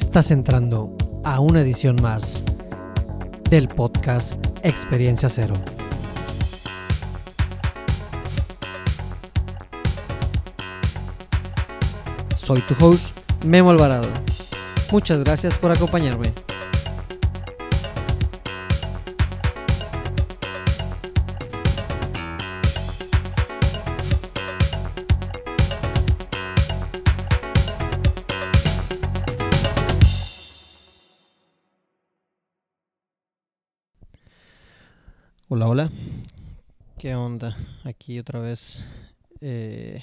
Estás entrando a una edición más del podcast Experiencia Cero. Soy tu host, Memo Alvarado. Muchas gracias por acompañarme. Hola. ¿Qué onda? Aquí otra vez eh,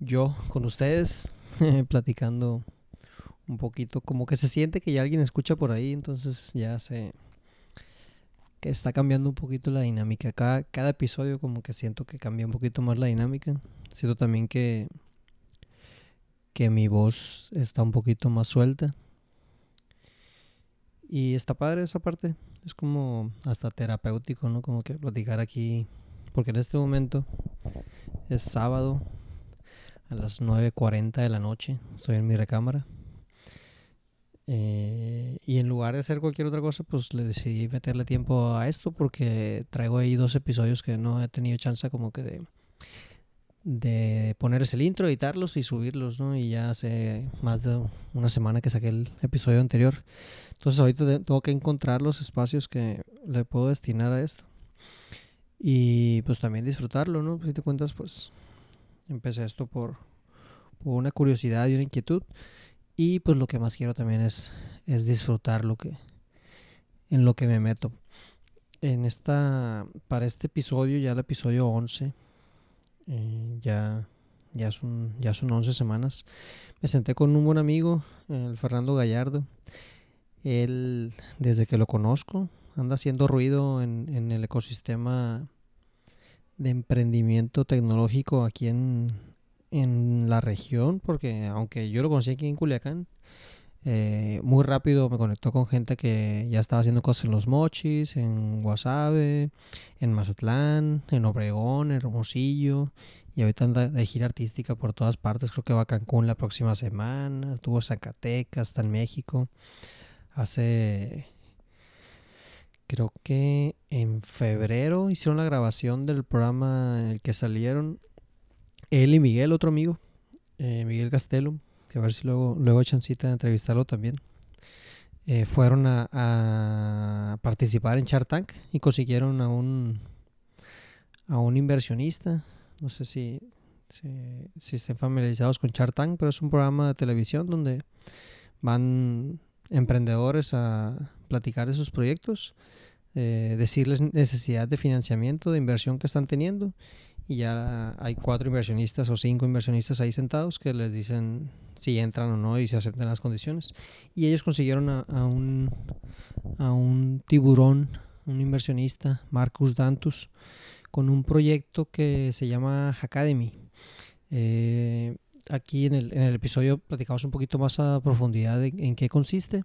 yo con ustedes platicando un poquito. Como que se siente que ya alguien escucha por ahí, entonces ya se... que está cambiando un poquito la dinámica. Cada, cada episodio como que siento que cambia un poquito más la dinámica. Siento también que, que mi voz está un poquito más suelta. Y está padre esa parte. Es como hasta terapéutico, ¿no? Como que platicar aquí. Porque en este momento es sábado a las 9.40 de la noche. Estoy en mi recámara. Eh, y en lugar de hacer cualquier otra cosa, pues le decidí meterle tiempo a esto porque traigo ahí dos episodios que no he tenido chance como que de, de ponerles el intro, editarlos y subirlos, ¿no? Y ya hace más de una semana que saqué el episodio anterior. Entonces ahorita tengo que encontrar los espacios que le puedo destinar a esto. Y pues también disfrutarlo, ¿no? Si te cuentas, pues empecé esto por, por una curiosidad y una inquietud. Y pues lo que más quiero también es, es disfrutar lo que, en lo que me meto. En esta, para este episodio, ya el episodio 11, eh, ya, ya, son, ya son 11 semanas, me senté con un buen amigo, el Fernando Gallardo. Él, desde que lo conozco, anda haciendo ruido en, el ecosistema de emprendimiento tecnológico aquí en, la región, porque aunque yo lo conocí aquí en Culiacán, eh, muy rápido me conectó con gente que ya estaba haciendo cosas en Los Mochis, en Guasave, en Mazatlán, en Obregón, en Hermosillo. Y ahorita anda de gira artística por todas partes. Creo que va a Cancún la próxima semana. Estuvo Zacatecas, está en México hace, creo que en febrero hicieron la grabación del programa en el que salieron él y Miguel, otro amigo, eh, Miguel Castelo, a ver si luego, luego echan cita de entrevistarlo también. Eh, fueron a, participar en Shark Tank y consiguieron a un a un inversionista. No sé si, si, si estén familiarizados con Shark Tank, pero es un programa de televisión donde van emprendedores a platicar de sus proyectos, eh, decirles necesidad de financiamiento, de inversión que están teniendo. Y ya hay cuatro inversionistas o cinco inversionistas ahí sentados que les dicen si entran o no y si aceptan las condiciones. Y ellos consiguieron a, un, a un tiburón, un inversionista, Marcus Dantus, con un proyecto que se llama Hackademy. Eh, aquí en el, en el, episodio platicamos un poquito más a profundidad en qué consiste,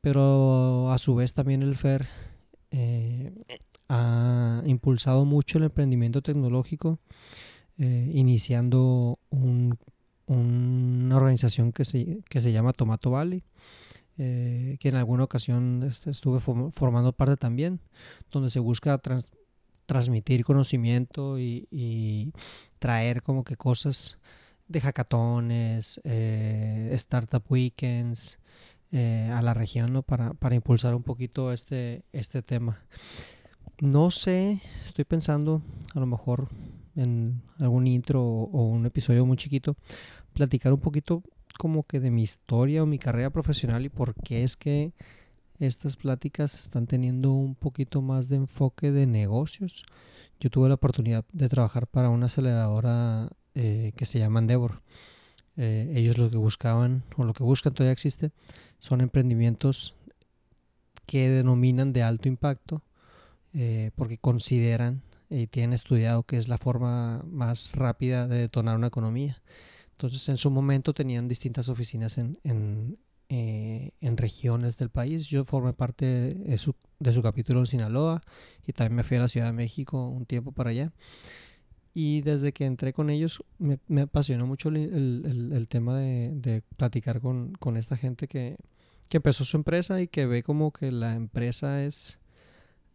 pero a su vez también el FER eh, ha impulsado mucho el emprendimiento tecnológico, eh, iniciando un, una organización que se, que se llama Tomato Valley. Eh, que en alguna ocasión este, estuve formando parte también, donde se busca transmitir conocimiento y, traer como que cosas de hackatones, eh, startup weekends a la región ¿no? para, para, impulsar un poquito este, este tema. No sé, estoy pensando a lo mejor en algún intro o, un episodio muy chiquito, platicar un poquito como que de mi historia o mi carrera profesional y por qué es que estas pláticas están teniendo un poquito más de enfoque de negocios. Yo tuve la oportunidad de trabajar para una aceleradora eh, que se llama Endeavor. Eh, ellos lo que buscaban, o lo que buscan todavía existe, son emprendimientos que denominan de alto impacto eh, porque consideran y tienen estudiado que es la forma más rápida de detonar una economía. Entonces, en su momento tenían distintas oficinas en, en, en regiones del país. Yo formé parte de su, de su capítulo en Sinaloa y también me fui a la Ciudad de México un tiempo para allá. Y desde que entré con ellos me, me apasionó mucho el, el- el tema de, de platicar con, con esta gente que, que empezó su empresa y que ve como que la empresa es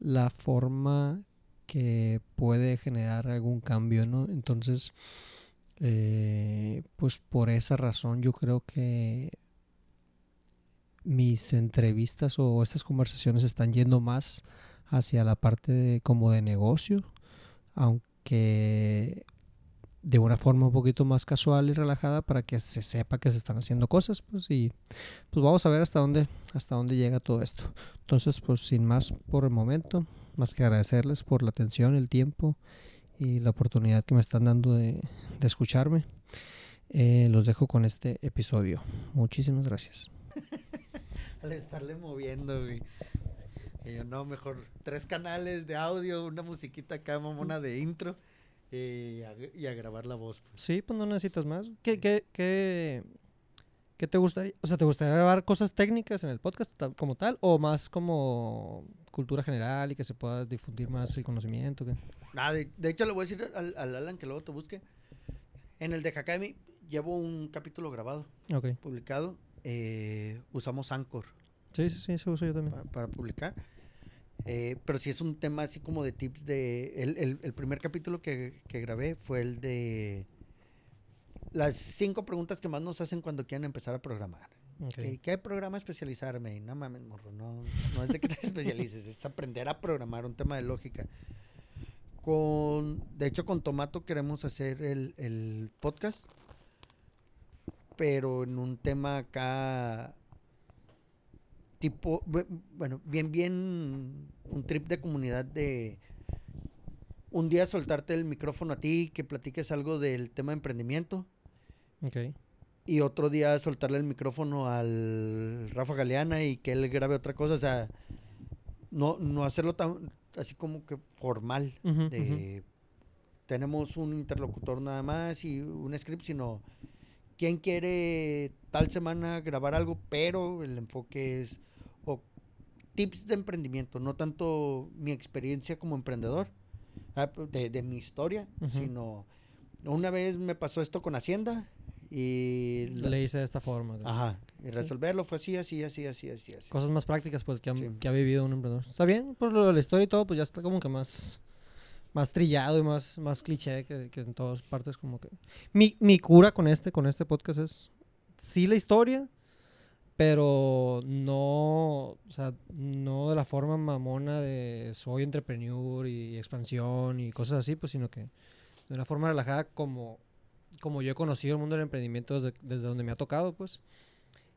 la forma que puede generar algún cambio, ¿no? Entonces, eh, pues por esa razón yo creo que mis entrevistas o estas conversaciones están yendo más hacia la parte de, como de negocio, aunque de una forma un poquito más casual y relajada para que se sepa que se están haciendo cosas, pues y pues vamos a ver hasta dónde hasta dónde llega todo esto. Entonces, pues sin más por el momento, más que agradecerles por la atención, el tiempo y la oportunidad que me están dando de, de escucharme. Eh, los dejo con este episodio. Muchísimas gracias. Al estarle moviendo, güey. Y yo, no, mejor tres canales de audio, una musiquita acá, mamona de intro. Eh, y, a, y a grabar la voz. pues. Sí, pues no necesitas más. ¿Qué, qué, qué, qué te gustaría? O sea, ¿te gustaría grabar cosas técnicas en el podcast como tal? ¿O más como cultura general y que se pueda difundir más el conocimiento? ¿qué? Nada, de, de hecho le voy a decir al, al Alan que luego te busque. En el de Hakami llevo un capítulo grabado, Ok. publicado. eh, usamos Anchor Sí, sí, sí, eso uso yo también. pa- para publicar. Eh, pero si es un tema así como de tips de... El, el- el primer capítulo que, que grabé fue el de las cinco preguntas que más nos hacen cuando quieren empezar a programar. Ok. ¿Y ¿Qué programa especializarme? No mames, morro, no, no es de que te especialices, es aprender a programar, un tema de lógica. Con, de hecho, con Tomato queremos hacer el, el podcast, pero en un tema acá tipo, bu- bueno, bien, bien, un trip de comunidad de un día soltarte el micrófono a ti, que platiques algo del tema de emprendimiento, Ok. y otro día soltarle el micrófono al Rafa Galeana y que él grabe otra cosa, o sea, no, no hacerlo tan así como que formal, de tenemos un interlocutor nada más y un script, sino quién quiere tal semana grabar algo, pero el enfoque es tips de emprendimiento, no tanto mi experiencia como emprendedor, ah, de, de mi historia, Ujú. sino una vez me pasó esto con Hacienda y la- Le hice de esta forma. ¿no? ajá, y resolverlo fue así, así, así, así, así, así. Cosas más prácticas pues que, han- Sí. que ha vivido un emprendedor. Está bien, pues lo de la historia y todo, pues ya está como que más, más trillado y más, más cliché que, que en todas partes como que... Mi, mi cura con este, con este podcast es sí la historia, pero no, o sea, no de la forma mamona de soy entrepreneur y expansión y cosas así, pues sino que de una forma relajada como, como yo he conocido el mundo del emprendimiento desde, desde donde me ha tocado, pues.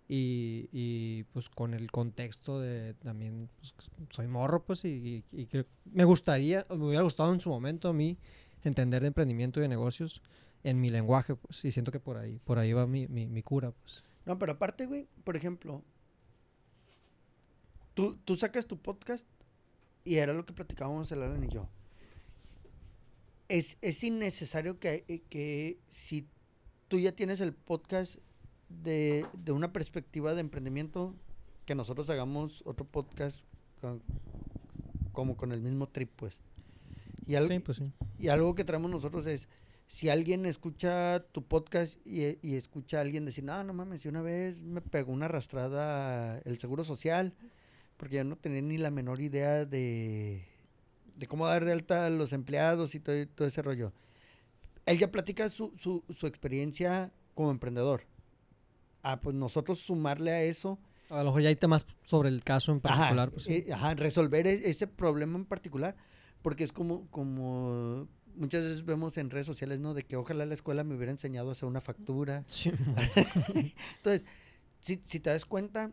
Y, y, pues con el contexto de también pues, soy morro pues y, y- y creo- me gustaría me hubiera gustado en su momento a mí entender de emprendimiento y de negocios en mi lenguaje pues y siento que por ahí por ahí va mi, mi, mi cura pues No, pero aparte, güey, por ejemplo, tú, tú sacas tu podcast y era lo que platicábamos el Alan y yo. Es, es innecesario que, eh, que si tú ya tienes el podcast de, de una perspectiva de emprendimiento, que nosotros hagamos otro podcast con- como con el mismo trip, pues. Y, al- sí pues sí y algo que traemos nosotros es, si alguien escucha tu podcast y, y escucha a alguien decir, no, no mames, si una vez me pegó una arrastrada el Seguro Social, porque yo no tenía ni la menor idea de, de cómo dar de alta a los empleados y todo, todo ese rollo. Él ya platica su, su, su experiencia como emprendedor. Ah, pues nosotros sumarle a eso a lo mejor ya hay temas sobre el caso en particular Ajá, pues, eh, ajá, resolver e- ese problema en particular, porque es como, como muchas veces vemos en redes sociales, ¿no? De que ojalá la escuela me hubiera enseñado a hacer una factura. Sí, Entonces, si, si te das cuenta,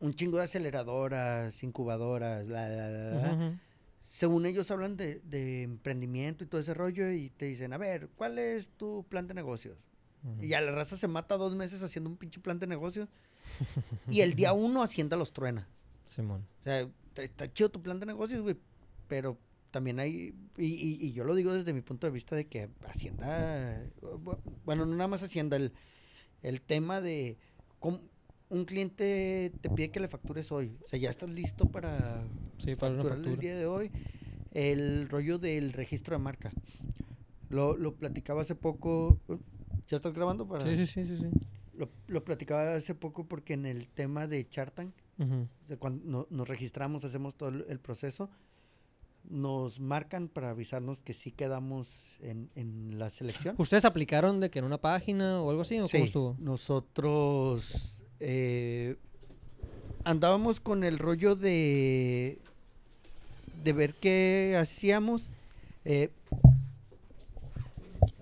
un chingo de aceleradoras, incubadoras, la, la, la, ujú. según ellos hablan de, de emprendimiento y todo ese rollo y te dicen, a ver, ¿cuál es tu plan de negocios? Y ya la raza se mata dos meses haciendo un pinche plan de negocios y el día uno Hacienda los truena. Simón O sea, está chido tu plan de negocios, güey, pero también hay, y, y- y yo lo digo desde mi punto de vista de que Hacienda, bu- bueno, no nada más Hacienda, el, el tema de cómo un cliente te pide que le factures hoy, o sea, ya estás listo para sí para una facturarle el día de hoy, el rollo del registro de marca. Lo, lo platicaba hace poco. ¿Ya estás grabando? Para... Sí, sí, sí, sí. sí. Lo, lo platicaba hace poco porque en el tema de Chartan, Ujú. o sea, cuando no- nos registramos, hacemos todo el, el proceso, nos marcan para avisarnos que sí quedamos en, en la selección. ¿Ustedes aplicaron de que en una página o algo así? ¿O Sí, cómo estuvo? nosotros eh, andábamos con el rollo de de ver qué hacíamos. eh,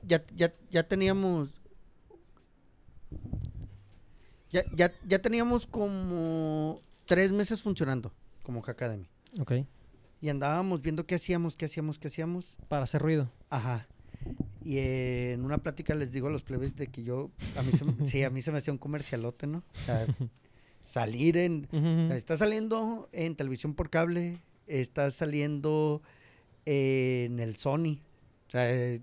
ya, ya, ya teníamos ya, ya, ya teníamos como tres meses funcionando como Hackademy. Ok. Y andábamos viendo qué hacíamos, qué hacíamos, qué hacíamos. Para hacer ruido. Ajá. Y eh, en una plática les digo a los plebes de que yo, a mí se, me- sí, a mí se me hacía un comercialote, ¿no? O sea, salir en, está saliendo en televisión por cable, está saliendo en el Sony, o sea,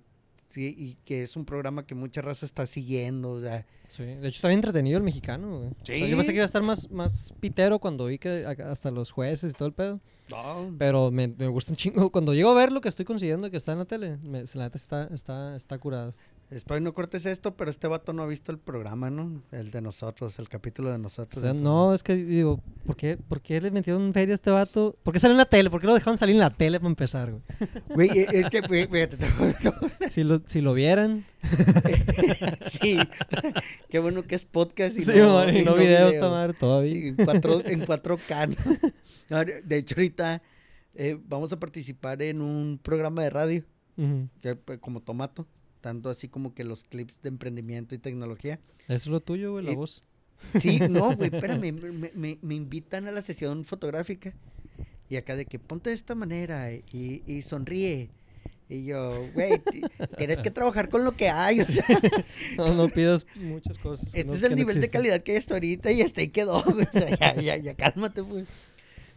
sí, y que es un programa que mucha raza está siguiendo, o sea, Sí. De hecho, está bien entretenido el mexicano, güey. O sea, yo pensé Sí. que iba a estar más, más pitero cuando vi que hasta los jueces y todo el pedo. no, Pero me, me gusta un chingo. Cuando llego a ver lo que estoy consiguiendo que está en la tele, me, la neta está, está, está curado. Espero no cortes esto, pero este vato no ha visto el programa, ¿no? El de nosotros, el capítulo de O nosotros. sea, no, es que digo, ¿por qué, ¿por qué le metieron feria a este vato? ¿Por qué salió en la tele? ¿Por qué lo dejaron salir en la tele para empezar, güey? Güey, e- es que, fí- fíjate, te- Si lo, si lo vieran. sí, qué bueno que es podcast y Sí, no, man, y y no no videos, video. madre, todavía. Sí, en, cuatro, en 4K. ¿no? No, De hecho, ahorita eh, vamos a participar en un programa de radio, que, pues, como Tomato, tanto así como que los clips de emprendimiento y tecnología. Eso es lo tuyo, güey, la Eh, voz. Sí, no, güey, espérame, me, me- me invitan a la sesión fotográfica y acá de que ponte de esta manera y, y sonríe. Y yo, güey, ti- tienes que trabajar con lo que hay. O sea, No, no pidas muchas cosas. este no- es el no nivel de calidad que hay hasta ahorita y hasta ahí quedó. güey. O sea, ya, ya, ya, cálmate, pues.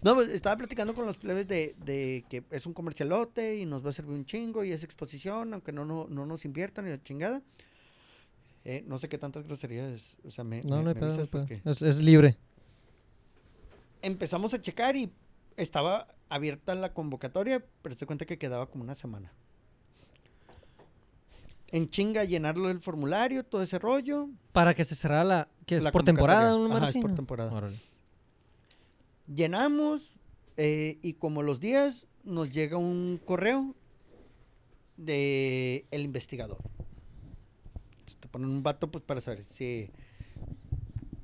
No, pues estaba platicando con los plebes de, de que es un comercialote y nos va a servir un chingo y es exposición, aunque no, no, no nos inviertan ni la chingada. Eh, no sé qué tantas groserías, o sea, me, No, me- no hay me pedo, no porque- Es, es libre. empezamos a checar y estaba abierta la convocatoria, pero se cuenta que quedaba como una semana. En chinga llenarlo del formulario, todo ese rollo. Para que se cerrara la... que es la por temporada? ¿no, Ajá, es por temporada. Órale. Llenamos eh, y como los días nos llega un correo de el investigador. Te ponen un vato pues para saber si,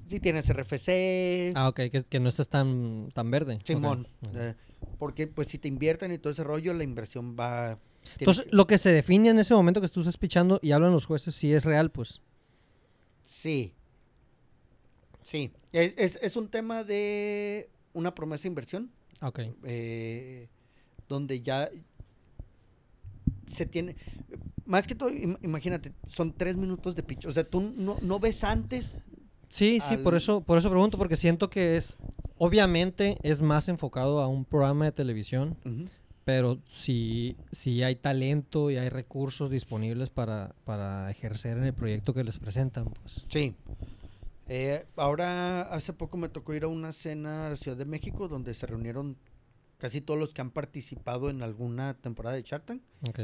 si tienes RFC, Ah, ok, que, que no estés tan, tan verde. Simón. Eh, porque pues si te invierten y todo ese rollo, la inversión va... Entonces, que- lo que se define en ese momento que tú estás pichando y hablan los jueces, sí es real, pues. Sí. Sí. Es, es- es un tema de una promesa de inversión. Ok. eh, donde ya se tiene. Más que todo, im- imagínate, son tres minutos de pitch. O sea, tú no, no ves antes. Sí, sí, por al- eso, por eso pregunto, porque siento que es, obviamente es más enfocado a un programa de televisión, pero si, si hay talento y hay recursos disponibles para, para ejercer en el proyecto que les presentan, pues. Sí. Eh, ahora, hace poco me tocó ir a una cena a la Ciudad de México donde se reunieron casi todos los que han participado en alguna temporada de Shark Tank. Ok.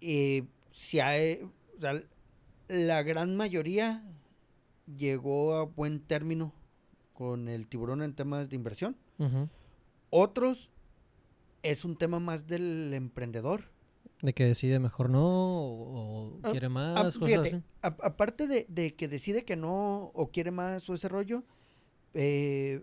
Eh, si hay, o sea, la gran mayoría llegó a buen término con el tiburón en temas de inversión. Otros es un tema más del emprendedor. De que decide mejor no o, o Ah, quiere Ah, más, cosas fíjate, así. a- aparte de, de que decide que no o quiere más o ese rollo, eh,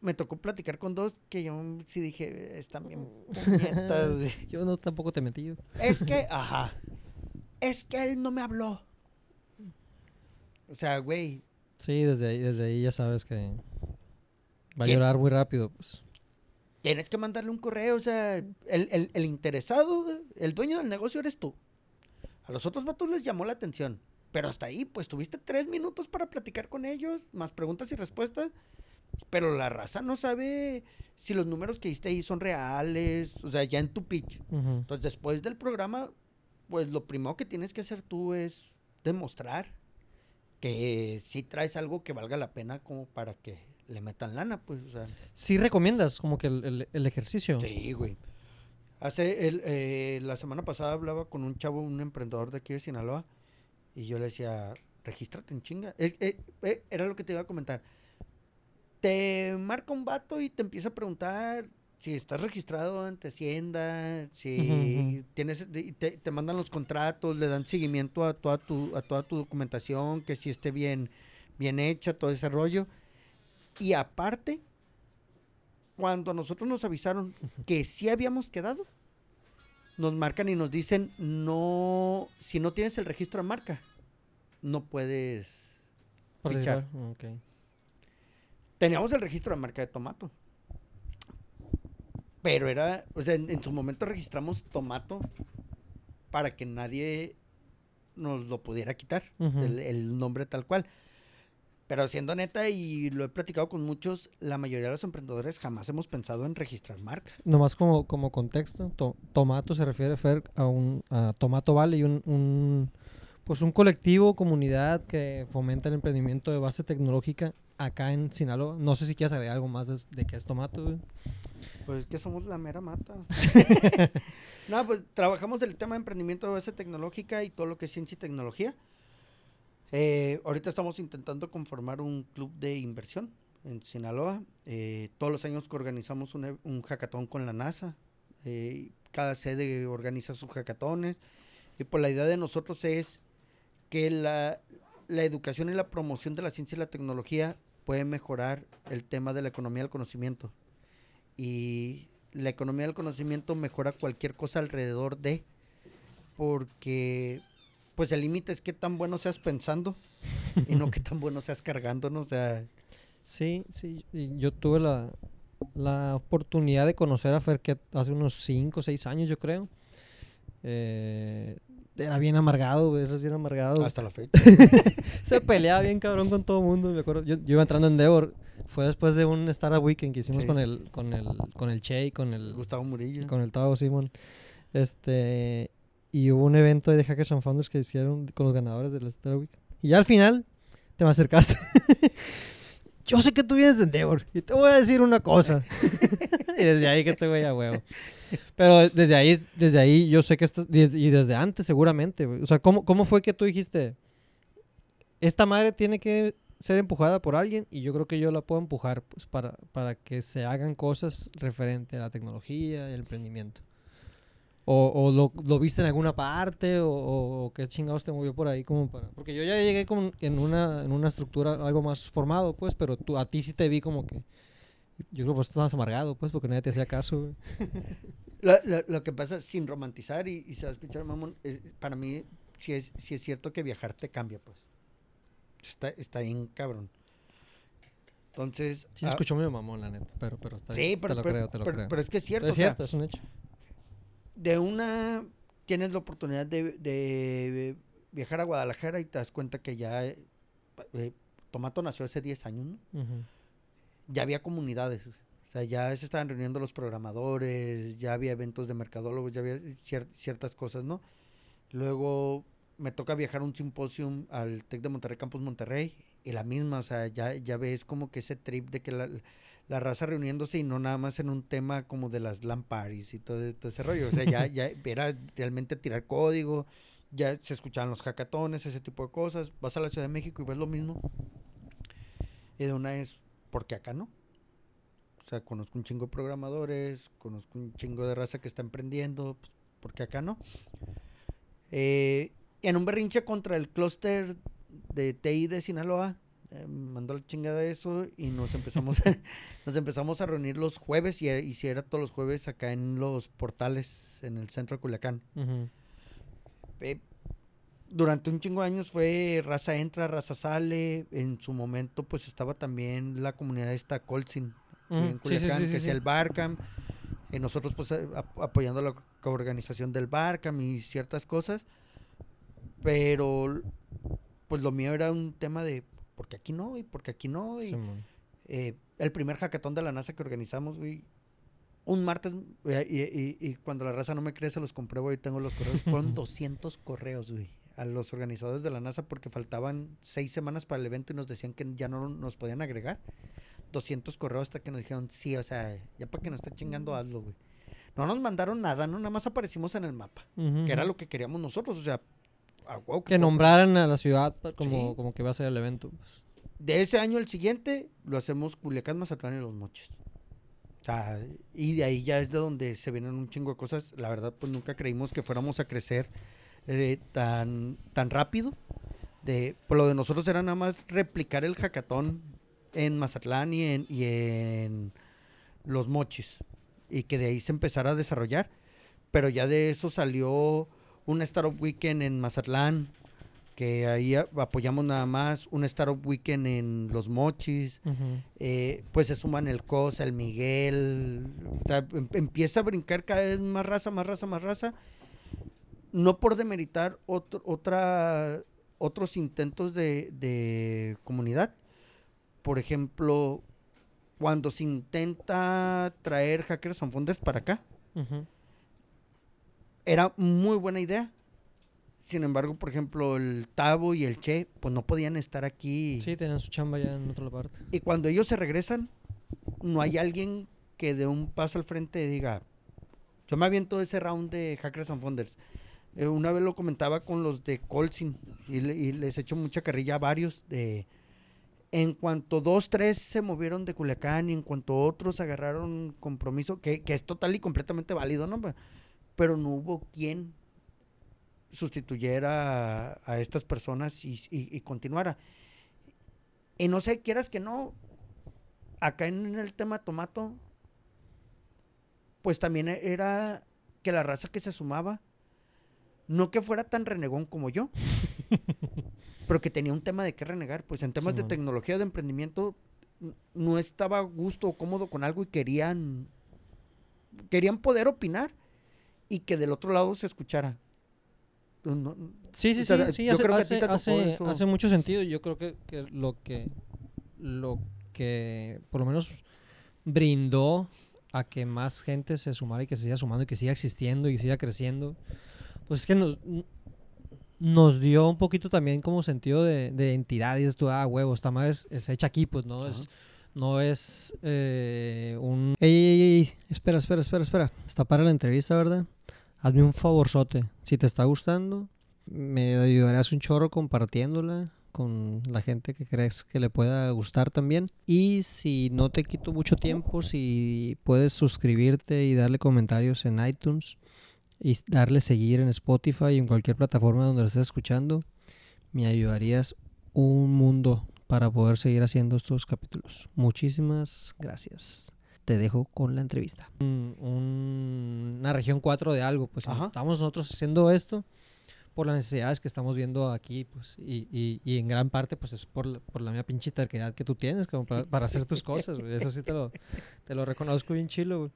me tocó platicar con dos que yo sí dije, están bien puñetas, güey". Yo no tampoco te metí. yo. Es que, ajá, es que él no me habló. O sea, güey, Sí, desde ahí, desde ahí ya sabes que va a llorar muy rápido, pues. Tienes que mandarle un correo, o sea, el, el- el interesado, el dueño del negocio eres tú. A los otros vatos les llamó la atención, pero hasta ahí, pues tuviste tres minutos para platicar con ellos, más preguntas y respuestas, pero la raza no sabe si los números que diste ahí son reales, o sea, ya en tu pitch. Entonces, después del programa, pues lo primero que tienes que hacer tú es demostrar que sí traes algo que valga la pena como para que le metan lana, pues, o sea. Sí recomiendas como que el, el- el ejercicio. Sí, güey. Hace el, eh, la semana pasada hablaba con un chavo, un emprendedor de aquí de Sinaloa, y yo le decía, regístrate en chinga. Es- eh, eh, era lo que te iba a comentar. Te marca un vato y te empieza a preguntar si estás registrado ante Hacienda, si Ujú, ujú. tienes, te, te mandan los contratos, le dan seguimiento a toda tu, a toda tu documentación, que si esté bien, bien hecha, todo ese rollo. Y aparte, cuando nosotros nos avisaron que sí habíamos quedado, nos marcan y nos dicen, no, si no tienes el registro de marca, no puedes. Fichar. Ok. Teníamos el registro de marca de Tomato. Pero era, o sea, en, en su momento registramos Tomato para que nadie nos lo pudiera quitar, el nombre tal cual. Pero siendo neta, y lo he platicado con muchos, la mayoría de los emprendedores jamás hemos pensado en registrar marcas. Nomás como, como contexto, to- Tomato se refiere Fer, a un a Tomato Valley, un, un pues un colectivo, comunidad que fomenta el emprendimiento de base tecnológica acá en Sinaloa. No sé si quieres agregar algo más de, de qué es Tomato. güey. Pues es que somos la mera mata. no, pues trabajamos el tema de emprendimiento de base tecnológica y todo lo que es ciencia y tecnología. Eh, ahorita estamos intentando conformar un club de inversión en Sinaloa. Eh, todos los años que organizamos un, e- un hackathon con la NASA. Eh, cada sede organiza sus hackatones. Y pues la idea de nosotros es que la, la educación y la promoción de la ciencia y la tecnología puede mejorar el tema de la economía del conocimiento. Y la economía del conocimiento mejora cualquier cosa alrededor de, porque pues el límite es qué tan bueno seas pensando y no qué tan bueno seas cargando, ¿no? O sea, Sí, sí. yo tuve la, la oportunidad de conocer a Fer que hace unos 5 o 6 años, yo creo. Eh, era bien amargado, eres bien amargado. hasta la fecha. Se peleaba bien cabrón con todo el mundo, me acuerdo. Yo, yo iba entrando en Endeavor. Fue después de un Startup Weekend que hicimos Sí. con el con el con el Che y con el Gustavo Murillo. y con el Tavo Simón. Este y hubo un evento de Hackers and Founders que hicieron con los ganadores del Startup Weekend. Y ya al final te me acercaste. Yo sé que tú vienes de Endeavor y te voy a decir una cosa. y desde ahí que te voy a huevo. Pero desde ahí, desde ahí yo sé que esto, y desde antes seguramente. O sea, ¿cómo, ¿cómo fue que tú dijiste, esta madre tiene que ser empujada por alguien y yo creo que yo la puedo empujar pues, para, para que se hagan cosas referente a la tecnología y el emprendimiento? ¿O, o lo, lo viste en alguna parte o, qué chingados te movió por ahí como para...? Porque yo ya llegué como en una, en una estructura algo más formado, pues, pero tú, a ti sí te vi como que... Yo creo que vos estabas amargado, pues, porque nadie te hacía caso. Lo, lo- lo que pasa, sin romantizar y, y se va a escuchar mamón, eh, para mí sí es, sí es cierto que viajar te cambia, pues. Está, está bien cabrón. Entonces... Sí, se ah, escuchó medio mamón, la neta, pero, pero está sí, bien. pero, te lo pero- creo, te lo pero- creo. pero es que es cierto. es sea, cierto, es un hecho. De una tienes la oportunidad de, de viajar a Guadalajara y te das cuenta que ya eh, eh, Tomato nació hace 10 años, ¿no? Ya había comunidades, o sea, ya se estaban reuniendo los programadores, ya había eventos de mercadólogos, ya había cier- ciertas cosas, ¿no? Luego me toca viajar a un simposium al TEC de Monterrey, Campus Monterrey, y la misma, o sea, ya, ya ves como que ese trip de que la, la raza reuniéndose y no nada más en un tema como de las LAN parties y todo, todo ese rollo, o sea, ya, ya era realmente tirar código, ya se escuchaban los hackatones, ese tipo de cosas, vas a la Ciudad de México y ves lo mismo, y de una es, ¿por qué acá no? O sea, conozco un chingo de programadores, conozco un chingo de raza que está emprendiendo, pues, ¿por qué acá no? Eh, en un berrinche contra el clúster de TI de Sinaloa, eh, mandó la chingada eso y nos empezamos a, nos empezamos a reunir los jueves y, y si era todos los jueves acá en los portales en el centro de Culiacán. Eh, durante un chingo de años fue raza entra, raza sale. En su momento, pues estaba también la comunidad esta Colsin en sí, Culiacán, sí, sí, que sí. es el Barcam. Y nosotros, pues, eh, ap- apoyando la organización del Barcam y ciertas cosas. Pero, pues lo mío era un tema de, porque aquí no? Y porque aquí no? Y, eh, el primer hackathon de la NASA que organizamos, güey. Un martes, güey, y, y- y cuando la raza no me cree, se los compruebo y tengo los correos. Fueron 200 correos, güey, a los organizadores de la NASA porque faltaban seis semanas para el evento y nos decían que ya no nos podían agregar. 200 correos hasta que nos dijeron, sí, o sea, ya para que no esté chingando, hazlo, güey. no nos mandaron nada, no nada más aparecimos en el mapa, que era lo que queríamos nosotros, o sea, a huevo Que nombraran a la ciudad pa- como, Sí. como que va a ser el evento. pues. De ese año al siguiente lo hacemos Culiacán, Mazatlán y Los Mochis. O sea, y de ahí ya es de donde se vienen un chingo de cosas. La verdad, pues nunca creímos que fuéramos a crecer eh, tan, tan rápido. De, pues lo de nosotros era nada más replicar el hackathon en Mazatlán y en, y en Los Mochis. Y que de ahí se empezara a desarrollar. Pero ya de eso salió un Startup Weekend en Mazatlán, que ahí apoyamos nada más, un Startup Weekend en Los Mochis, eh, pues se suman el Cosa, el Miguel, o sea, em- empieza a brincar cada vez más raza, más raza, más raza, no por demeritar otro- otra, otros intentos de, de comunidad, por ejemplo, cuando se intenta traer hackers and para acá, Ujú. Era muy buena idea. Sin embargo, por ejemplo, el Tabo y el Che, pues no podían estar aquí. Sí, tenían su chamba ya en otra parte. Y cuando ellos se regresan, no hay alguien que de un paso al frente diga, yo me aviento ese round de Hackers and Funders. Eh, una vez lo comentaba con los de Colsin y, le- y les echo mucha carrilla a varios de... En cuanto dos, tres se movieron de Culiacán y en cuanto otros agarraron compromiso, que, que es total y completamente válido, ¿no? Pero no hubo quien sustituyera a, a estas personas y, y- y continuara. Y no sé, quieras que no, acá en el tema tomato, pues también era que la raza que se sumaba, no que fuera tan renegón como yo, pero que tenía un tema de qué renegar, pues en temas de tecnología, de emprendimiento, no estaba a gusto o cómodo con algo y querían, querían poder opinar y que del otro lado se escuchara. No- Sí, sí, O sea, sí, sí, yo hace, creo que a ti hace- te hace- eso. hace mucho sentido. Yo creo que, que lo que lo que por lo menos brindó a que más gente se sumara y que se siga sumando y que siga existiendo y siga creciendo, pues es que nos, nos dio un poquito también como sentido de, de identidad y tú, ah, huevo, esta madre es, es hecha aquí, pues no es, no es eh, un... Ey, ey, ey, espera, espera, espera, espera. Está para la entrevista, ¿verdad? Hazme un favorzote. Si te está gustando, me ayudarías un chorro compartiéndola con la gente que crees que le pueda gustar también. Y si no te quito mucho tiempo, si puedes suscribirte y darle comentarios en iTunes y darle seguir en Spotify y en cualquier plataforma donde estés escuchando, me ayudarías un mundo para poder seguir haciendo estos capítulos. Muchísimas gracias. Te dejo con la entrevista. Un- un- una región 4 de algo, pues Ajá. estamos nosotros haciendo esto por las necesidades que estamos viendo aquí, pues, y, y- y en gran parte, pues, es por, la- por la misma pinche terquedad que tú tienes como para, para hacer tus cosas, güey. Eso sí te lo, te lo reconozco bien chilo, güey.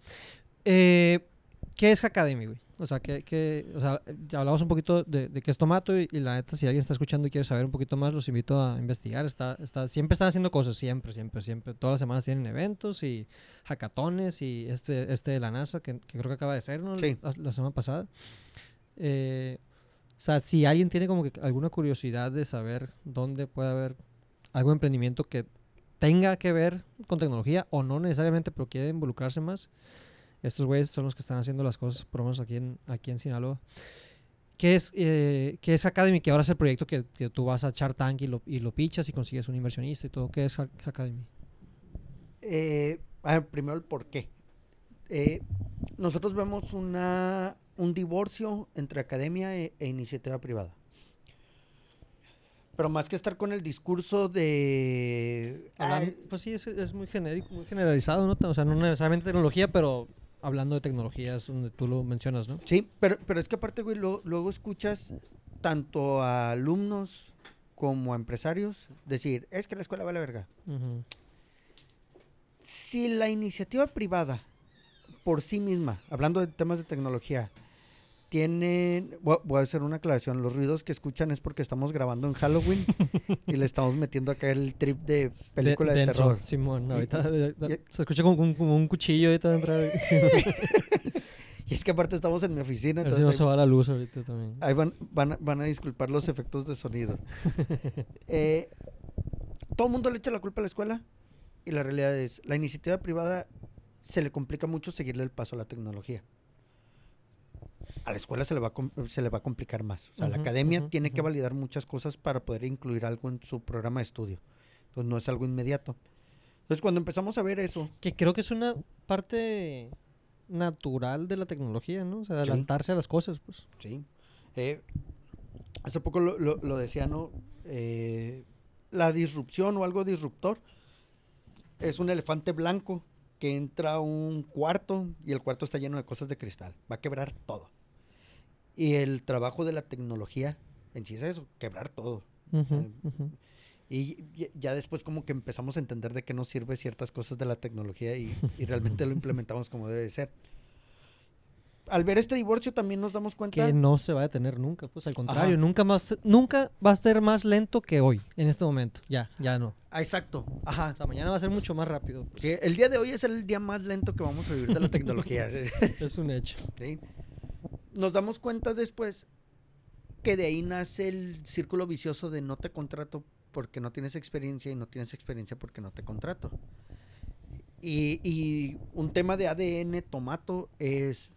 Eh, ¿Qué es Academy, güey? O sea, que, que- o sea, ya hablamos un poquito de, de qué es Tomato y, y la neta, si alguien está escuchando y quiere saber un poquito más, los invito a investigar. Está, está, siempre están haciendo cosas, siempre, siempre, siempre. Todas las semanas tienen eventos y hackatones y este, este de la NASA, que, que creo que acaba de ser, ¿no? Sí. La, la semana pasada. Eh, o sea, si alguien tiene como que alguna curiosidad de saber dónde puede haber algún emprendimiento que tenga que ver con tecnología o no necesariamente, pero quiere involucrarse más, estos güeyes son los que están haciendo las cosas, por lo menos aquí en, aquí en Sinaloa. ¿Qué es, eh, ¿Qué es Academy? Que ahora es el proyecto que, que tú vas a Shark Tank y lo, y lo pichas y consigues un inversionista y todo. ¿Qué es Academy? Eh, a ver, primero el por qué. Eh, nosotros vemos una, un divorcio entre academia e, e iniciativa privada. Pero más que estar con el discurso de... Hablan- "Ay, pues sí, es, es muy genérico, muy generalizado, ¿no? O sea, no necesariamente tecnología, pero hablando de tecnología es donde tú lo mencionas, ¿no? Sí, pero, pero es que aparte, güey, lo- luego escuchas tanto a alumnos como a empresarios decir, es que la escuela vale verga. Ujú. Si la iniciativa privada por sí misma, hablando de temas de tecnología, tienen, voy a- hacer una aclaración, los ruidos que escuchan es porque estamos grabando en Halloween y le estamos metiendo acá el trip de película de, denso, terror. Simón, ahorita y- se escucha como, un- como un cuchillo ahorita dentro de... Simón. Y es que aparte estamos en mi oficina, si no entonces se va la luz ahorita también. ahí van, van, van a disculpar los efectos de sonido. Eh, todo el mundo le echa la culpa a la escuela y la realidad es, la iniciativa privada se le complica mucho seguirle el paso a la tecnología. A la escuela se le va a, se le va a complicar más. O sea, la academia tiene que validar muchas cosas para poder incluir algo en su programa de estudio. Entonces no es algo inmediato. Entonces cuando empezamos a ver eso, Que creo que es una parte natural de la tecnología, ¿no? O sea, Sí. adelantarse a las cosas, pues. Sí. Eh, hace poco lo, lo- lo decía, ¿no? Eh, la disrupción o algo disruptor es un elefante blanco que entra a un cuarto y el cuarto está lleno de cosas de cristal. Va a quebrar todo. Y el trabajo de la tecnología en sí es eso, quebrar todo. Eh. Y y- ya después como que empezamos a entender de qué nos sirve ciertas cosas de la tecnología y, y realmente lo implementamos como debe de ser. Al ver este divorcio también nos damos cuenta... Que no se va a detener nunca, pues al contrario, Ajá. nunca más, nunca va a ser más lento que hoy, en este momento. Ya, ya no. Ah, exacto, ajá. O sea, mañana va a ser mucho más rápido. pues. Que el día de hoy es el día más lento que vamos a vivir de la tecnología. Es un hecho. ¿sí? Nos damos cuenta después que de ahí nace el círculo vicioso de no te contrato porque no tienes experiencia y no tienes experiencia porque no te contrato. Y, y un tema de ADN tomato es,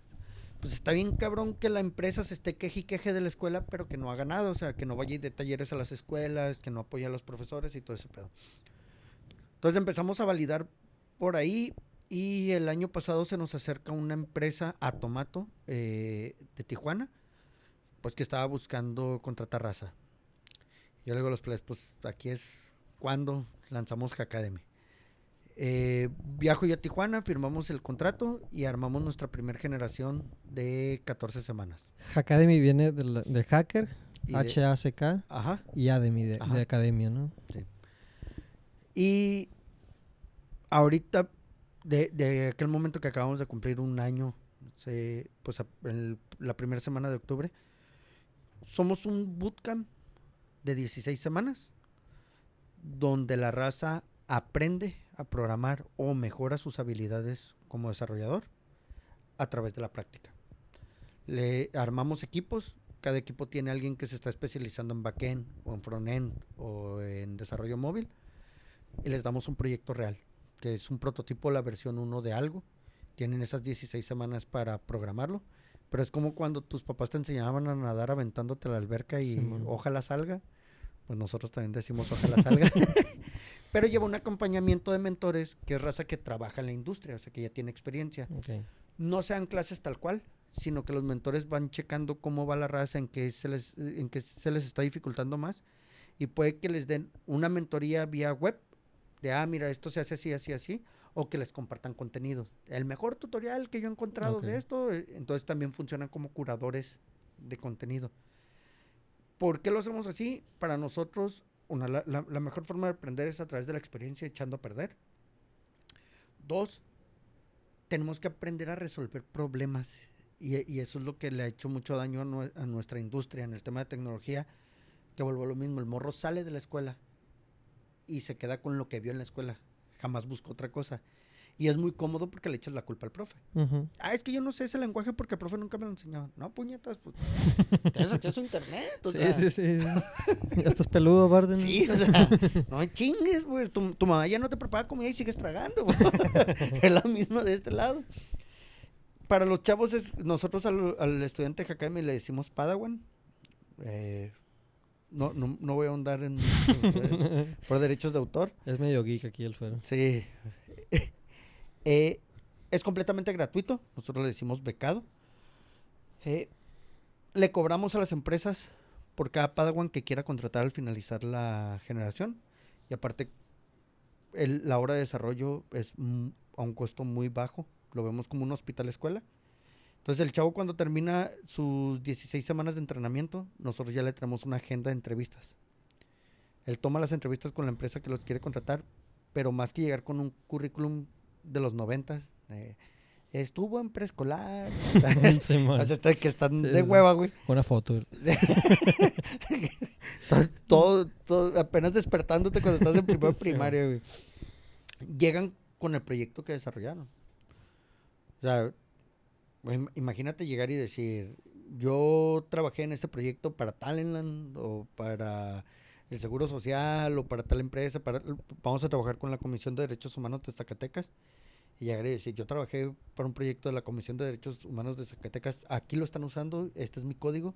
pues está bien cabrón que la empresa se esté queje y queje de la escuela, pero que no haga nada, o sea, que no vaya de talleres a las escuelas, que no apoye a los profesores y todo ese pedo. Entonces empezamos a validar por ahí y el año pasado se nos acerca una empresa a Tomato eh, de Tijuana, pues que estaba buscando contratar raza. Yo le digo a los players, pues aquí es cuando lanzamos Hackademy. Eh, viajo yo a Tijuana, firmamos el contrato y armamos nuestra primera generación de 14 semanas. Hackademy viene de, hacker, H-A-C-K, y Ademy de, academia, ¿no? Y ahorita, de, de aquel momento que acabamos de cumplir un año, se- pues a- el- la primera semana de octubre, somos un bootcamp de 16 semanas, donde la raza aprende a programar o mejora sus habilidades como desarrollador a través de la práctica. Le armamos equipos, cada equipo tiene alguien que se está especializando en backend o en frontend o en desarrollo móvil y les damos un proyecto real, que es un prototipo, la versión 1 de algo. Tienen esas 16 semanas para programarlo, pero es como cuando tus papás te enseñaban a nadar aventándote a la alberca y ojalá salga. Pues nosotros también decimos ojalá salga. pero lleva un acompañamiento de mentores que es raza que trabaja en la industria, o sea que ya tiene experiencia no sean clases tal cual, sino que los mentores van checando cómo va la raza, en qué se les, en qué se les está dificultando más. Y puede que les den una mentoría vía web, de, ah, mira, esto se hace así, así, así, o que les compartan contenido. El mejor tutorial que yo he encontrado de esto, eh, entonces también funcionan como curadores de contenido. ¿Por qué lo hacemos así? Para nosotros, una, la, la- mejor forma de aprender es a través de la experiencia echando a perder. Dos, tenemos que aprender a resolver problemas. Y, y eso es lo que le ha hecho mucho daño a, a nuestra industria en el tema de tecnología. Que vuelvo a lo mismo, el morro sale de la escuela y se queda con lo que vio en la escuela. Jamás busca otra cosa. Y es muy cómodo porque le echas la culpa al profe. Ah, es que yo no sé ese lenguaje porque el profe nunca me lo enseñó. No, puñetas, pues. Tienes acceso a internet. o Sí, sea. sí, sí. ya estás peludo, Barden. Sí, o sea, no chingues, pues. Tu, tu mamá ya no te prepara comida y sigues tragando. pues. es la misma de este lado. Para los chavos, es, nosotros al, al estudiante de le decimos Padawan. Eh, no, no, no voy a ahondar en, en- por derechos de autor. Es medio geek aquí el fuera. Sí. Eh, es completamente gratuito. Nosotros le decimos becado. Eh, le cobramos a las empresas por cada Padawan que quiera contratar al finalizar la generación. Y aparte, el- la hora de desarrollo es a un costo muy bajo. Lo vemos como un hospital escuela. Entonces el chavo cuando termina sus 16 semanas de entrenamiento, nosotros ya le traemos una agenda de entrevistas. Él toma las entrevistas con la empresa que los quiere contratar, pero más que llegar con un currículum de los 90, eh, estuvo en preescolar. Hasta que están Sí, de hueva, güey. Una foto. todo, todo, apenas despertándote cuando estás en primera Sí, primaria, güey. Llegan con el proyecto que desarrollaron. O sea, imagínate llegar y decir, yo trabajé en este proyecto para Talentland o para el Seguro Social o para tal empresa, para, vamos a trabajar con la Comisión de Derechos Humanos de Zacatecas. Y decir, yo trabajé para un proyecto de la Comisión de Derechos Humanos de Zacatecas, aquí lo están usando, este es mi código.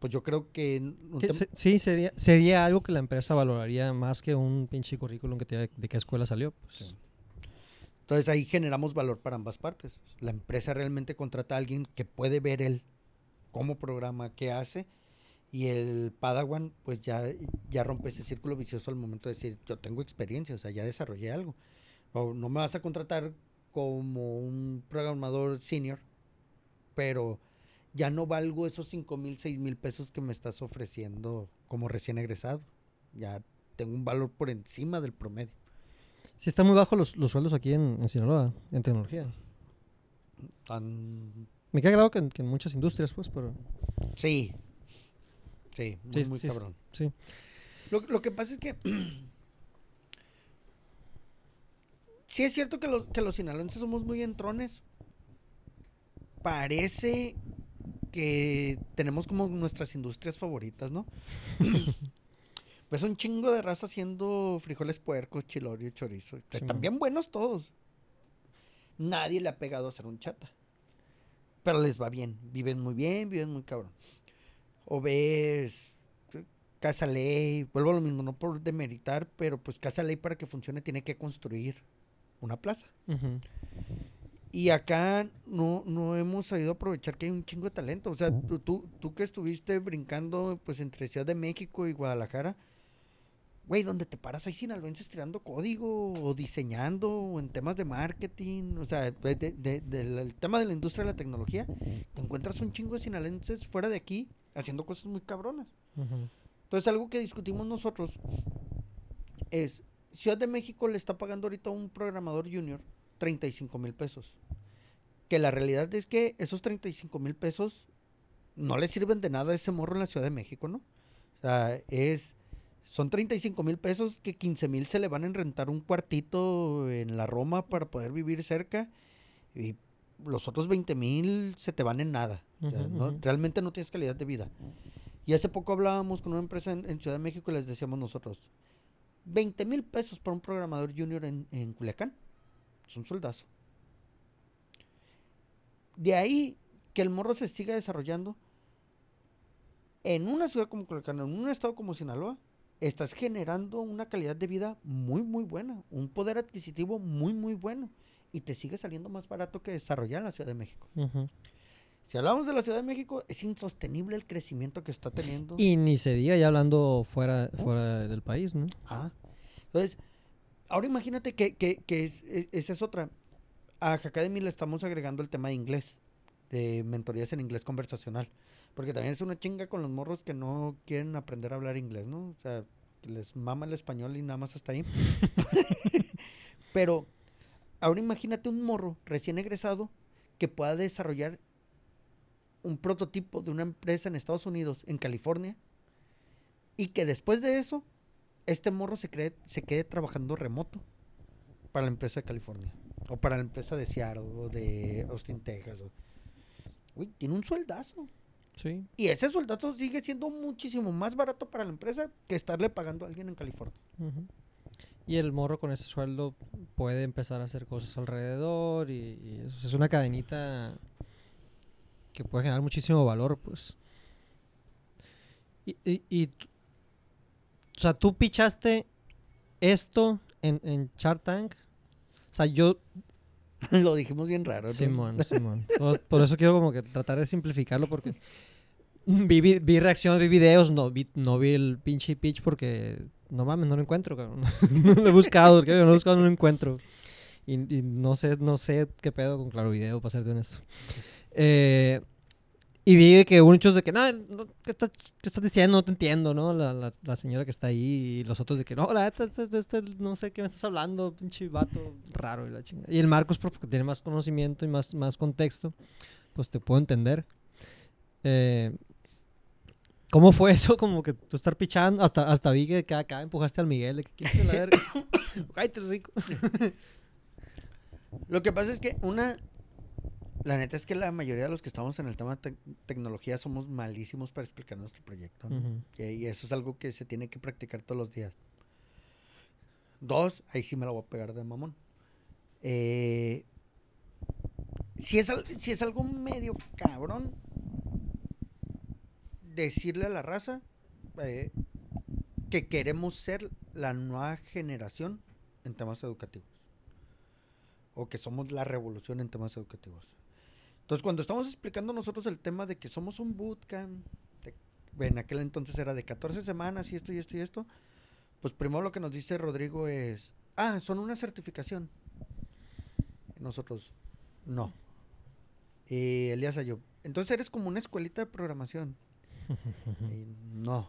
Pues yo creo que... un se- sí, sería, sería algo que la empresa valoraría más que un pinche currículum que te de qué escuela salió. Pues. Sí. Entonces ahí generamos valor para ambas partes. La empresa realmente contrata a alguien que puede ver él cómo programa, qué hace. Y el Padawan pues ya, ya rompe ese círculo vicioso al momento de decir, yo tengo experiencia, o sea, ya desarrollé algo. O no me vas a contratar como un programador senior, pero ya no valgo esos 5 mil, 6 mil pesos que me estás ofreciendo como recién egresado. Ya tengo un valor por encima del promedio. Sí, están muy bajos los, los sueldos aquí en, en Sinaloa, en tecnología. Tan Me queda claro que, en- que en muchas industrias, pues, pero... Sí. Sí, muy, Sí, muy sí, cabrón. sí. Lo, lo que pasa es que. sí es cierto que, los que los sinaloenses somos muy entrones. Parece que tenemos como nuestras industrias favoritas, ¿no? pues un chingo de raza haciendo frijoles puercos, chilorio chorizo. que también buenos todos. Nadie le ha pegado a hacer un chata. Pero les va bien. Viven muy bien, viven muy cabrón. O ves Casa Ley, vuelvo a lo mismo, no por demeritar, pero pues Casa Ley para que funcione tiene que construir una plaza. Ujú. Y acá no, no hemos sabido aprovechar que hay un chingo de talento. O sea, tú, tú, tú que estuviste brincando pues entre Ciudad de México y Guadalajara, güey, donde te paras hay sinaloenses tirando código o diseñando o en temas de marketing, o sea, de- de- de- del el tema de la industria de la tecnología, te encuentras un chingo de sinaloenses fuera de aquí haciendo cosas muy cabronas. Entonces, algo que discutimos nosotros es, Ciudad de México le está pagando ahorita a un programador junior 35 mil pesos. Que la realidad es que esos 35 mil pesos no le sirven de nada a ese morro en la Ciudad de México, ¿no? O sea, es, son 35 mil pesos que 15 mil se le van a rentar un cuartito en la Roma para poder vivir cerca y los otros 20 mil se te van en nada. O sea, Ujú, no- ujú. realmente no tienes calidad de vida. Y hace poco hablábamos con una empresa en, en Ciudad de México y les decíamos nosotros, 20 mil pesos para un programador junior en, Culiacán. Es un soldazo. De ahí que el morro se siga desarrollando en una ciudad como Culiacán, en un estado como Sinaloa, estás generando una calidad de vida muy, muy buena, un poder adquisitivo muy, muy bueno. Y te sigue saliendo más barato que desarrollar en la Ciudad de México. Si hablamos de la Ciudad de México, es insostenible el crecimiento que está teniendo. Y ni se diga ya hablando fuera, fuera del país, ¿no? Ah. Entonces, ahora imagínate que, que, que es- e- esa es otra. A Academy le estamos agregando el tema de inglés, de mentorías en inglés conversacional. Porque también es una chinga con los morros que no quieren aprender a hablar inglés, ¿no? O sea, que les mama el español y nada más hasta ahí. Pero ahora imagínate un morro recién egresado que pueda desarrollar un prototipo de una empresa en Estados Unidos, en California, y que después de eso, este morro se, cree, se quede trabajando remoto para la empresa de California, o para la empresa de Seattle, o de Austin, Texas. o- Uy, tiene un sueldazo. Sí. Y ese sueldazo sigue siendo muchísimo más barato para la empresa que estarle pagando a alguien en California. Y el morro con ese sueldo puede empezar a hacer cosas alrededor y, y eso es una cadenita que puede generar muchísimo valor, pues. Y, y, y tú- o sea, tú pichaste esto en, en Shark Tank. O sea, yo, Lo dijimos bien raro. ¿no? Simón, Simón. Por, por eso quiero como que tratar de simplificarlo porque vi, vi, vi reacciones, vi videos, no vi, no vi el pinche pitch porque no mames, no lo encuentro, cabrón. no lo he buscado, porque no lo he buscado, no lo encuentro. Y, y no sé, no sé qué pedo con Claro Video, para serte honesto. Eh, y vi que muchos de que, no, no, ¿qué, estás, qué estás diciendo? No te entiendo, ¿no? La, la, la señora que está ahí y los otros de que, no, la neta, este- este- este, no sé qué me estás hablando, pinche vato raro y la chingada. Y el Marcos, porque tiene más conocimiento y más, más contexto, pues te puedo entender. Eh, ¿Cómo fue eso? Como que tú estar pichando, hasta, hasta vi que acá, acá empujaste al Miguel, que "Quítate la verga. Cállate, el hocico". Lo que pasa es que una, la neta es que la mayoría de los que estamos en el tema de tec- tecnología somos malísimos para explicar nuestro proyecto. y eso es algo que se tiene que practicar todos los días. Dos, ahí sí me la voy a pegar de mamón. Eh, si, es, si es algo medio cabrón, decirle a la raza eh, que queremos ser la nueva generación en temas educativos. O que somos la revolución en temas educativos. Entonces, cuando estamos explicando nosotros el tema de que somos un bootcamp, en aquel entonces era de 14 semanas y esto y esto y esto, pues primero lo que nos dice Rodrigo es, ah, son una certificación. nosotros, no. Y Elías Ayub, entonces eres como una escuelita de programación. no.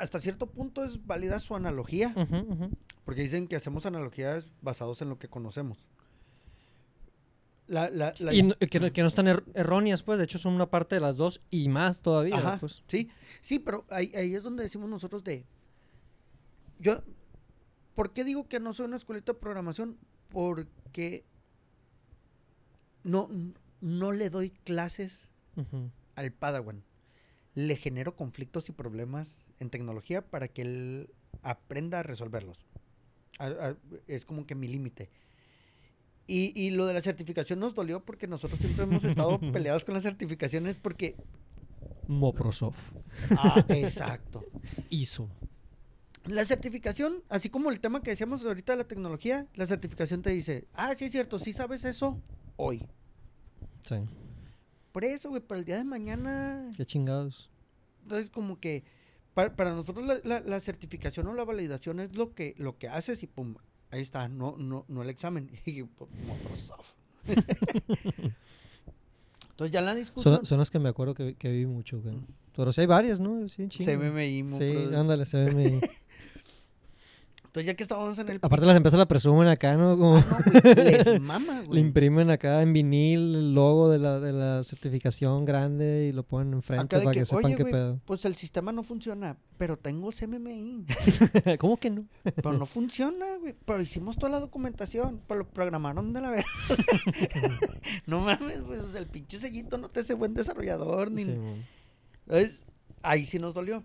hasta cierto punto es válida su analogía, porque dicen que hacemos analogías basados en lo que conocemos. Y que, no, están erróneas, pues, de hecho son una parte de las dos y más todavía. pues. Sí, sí, pero ahí, ahí es donde decimos nosotros de... Yo, ¿Por qué digo que no soy una escuelita de programación? Porque no, no le doy clases al Padawan. Le genero conflictos y problemas en tecnología para que él aprenda a resolverlos. es como que mi límite. Y, y, lo de la certificación nos dolió porque nosotros siempre hemos estado peleados con las certificaciones porque... Moprosoft. Ah, exacto. ISO. La certificación, así como el tema que decíamos ahorita de la tecnología, la certificación te dice, ah, sí es cierto, sí sabes eso hoy. Sí. Por eso, güey, para el día de mañana. Qué chingados. Entonces, como que para, nosotros la, certificación o la validación es lo que, lo que haces y pum, ahí está, no, no, no el examen. Pues, Entonces ya la discusión. Son, las que me acuerdo que, que vi mucho, güey. Pero sí hay varias, ¿no? Sí, CMMI, Sí, ándale, CMMI. Entonces, ya que estábamos en el. Aparte, las empresas la presumen acá, ¿no? Como... Ah, no, Les mama, güey. Le imprimen acá en vinil el logo de la, de la certificación grande y lo ponen enfrente para que, sepan qué pedo. Pues el sistema no funciona, pero tengo CMMI. ¿Cómo que no? pero no funciona, güey. Pero hicimos toda la documentación, pero lo programaron de la verga. no mames, pues el pinche sellito no te hace buen desarrollador ni. Entonces, ahí sí nos dolió.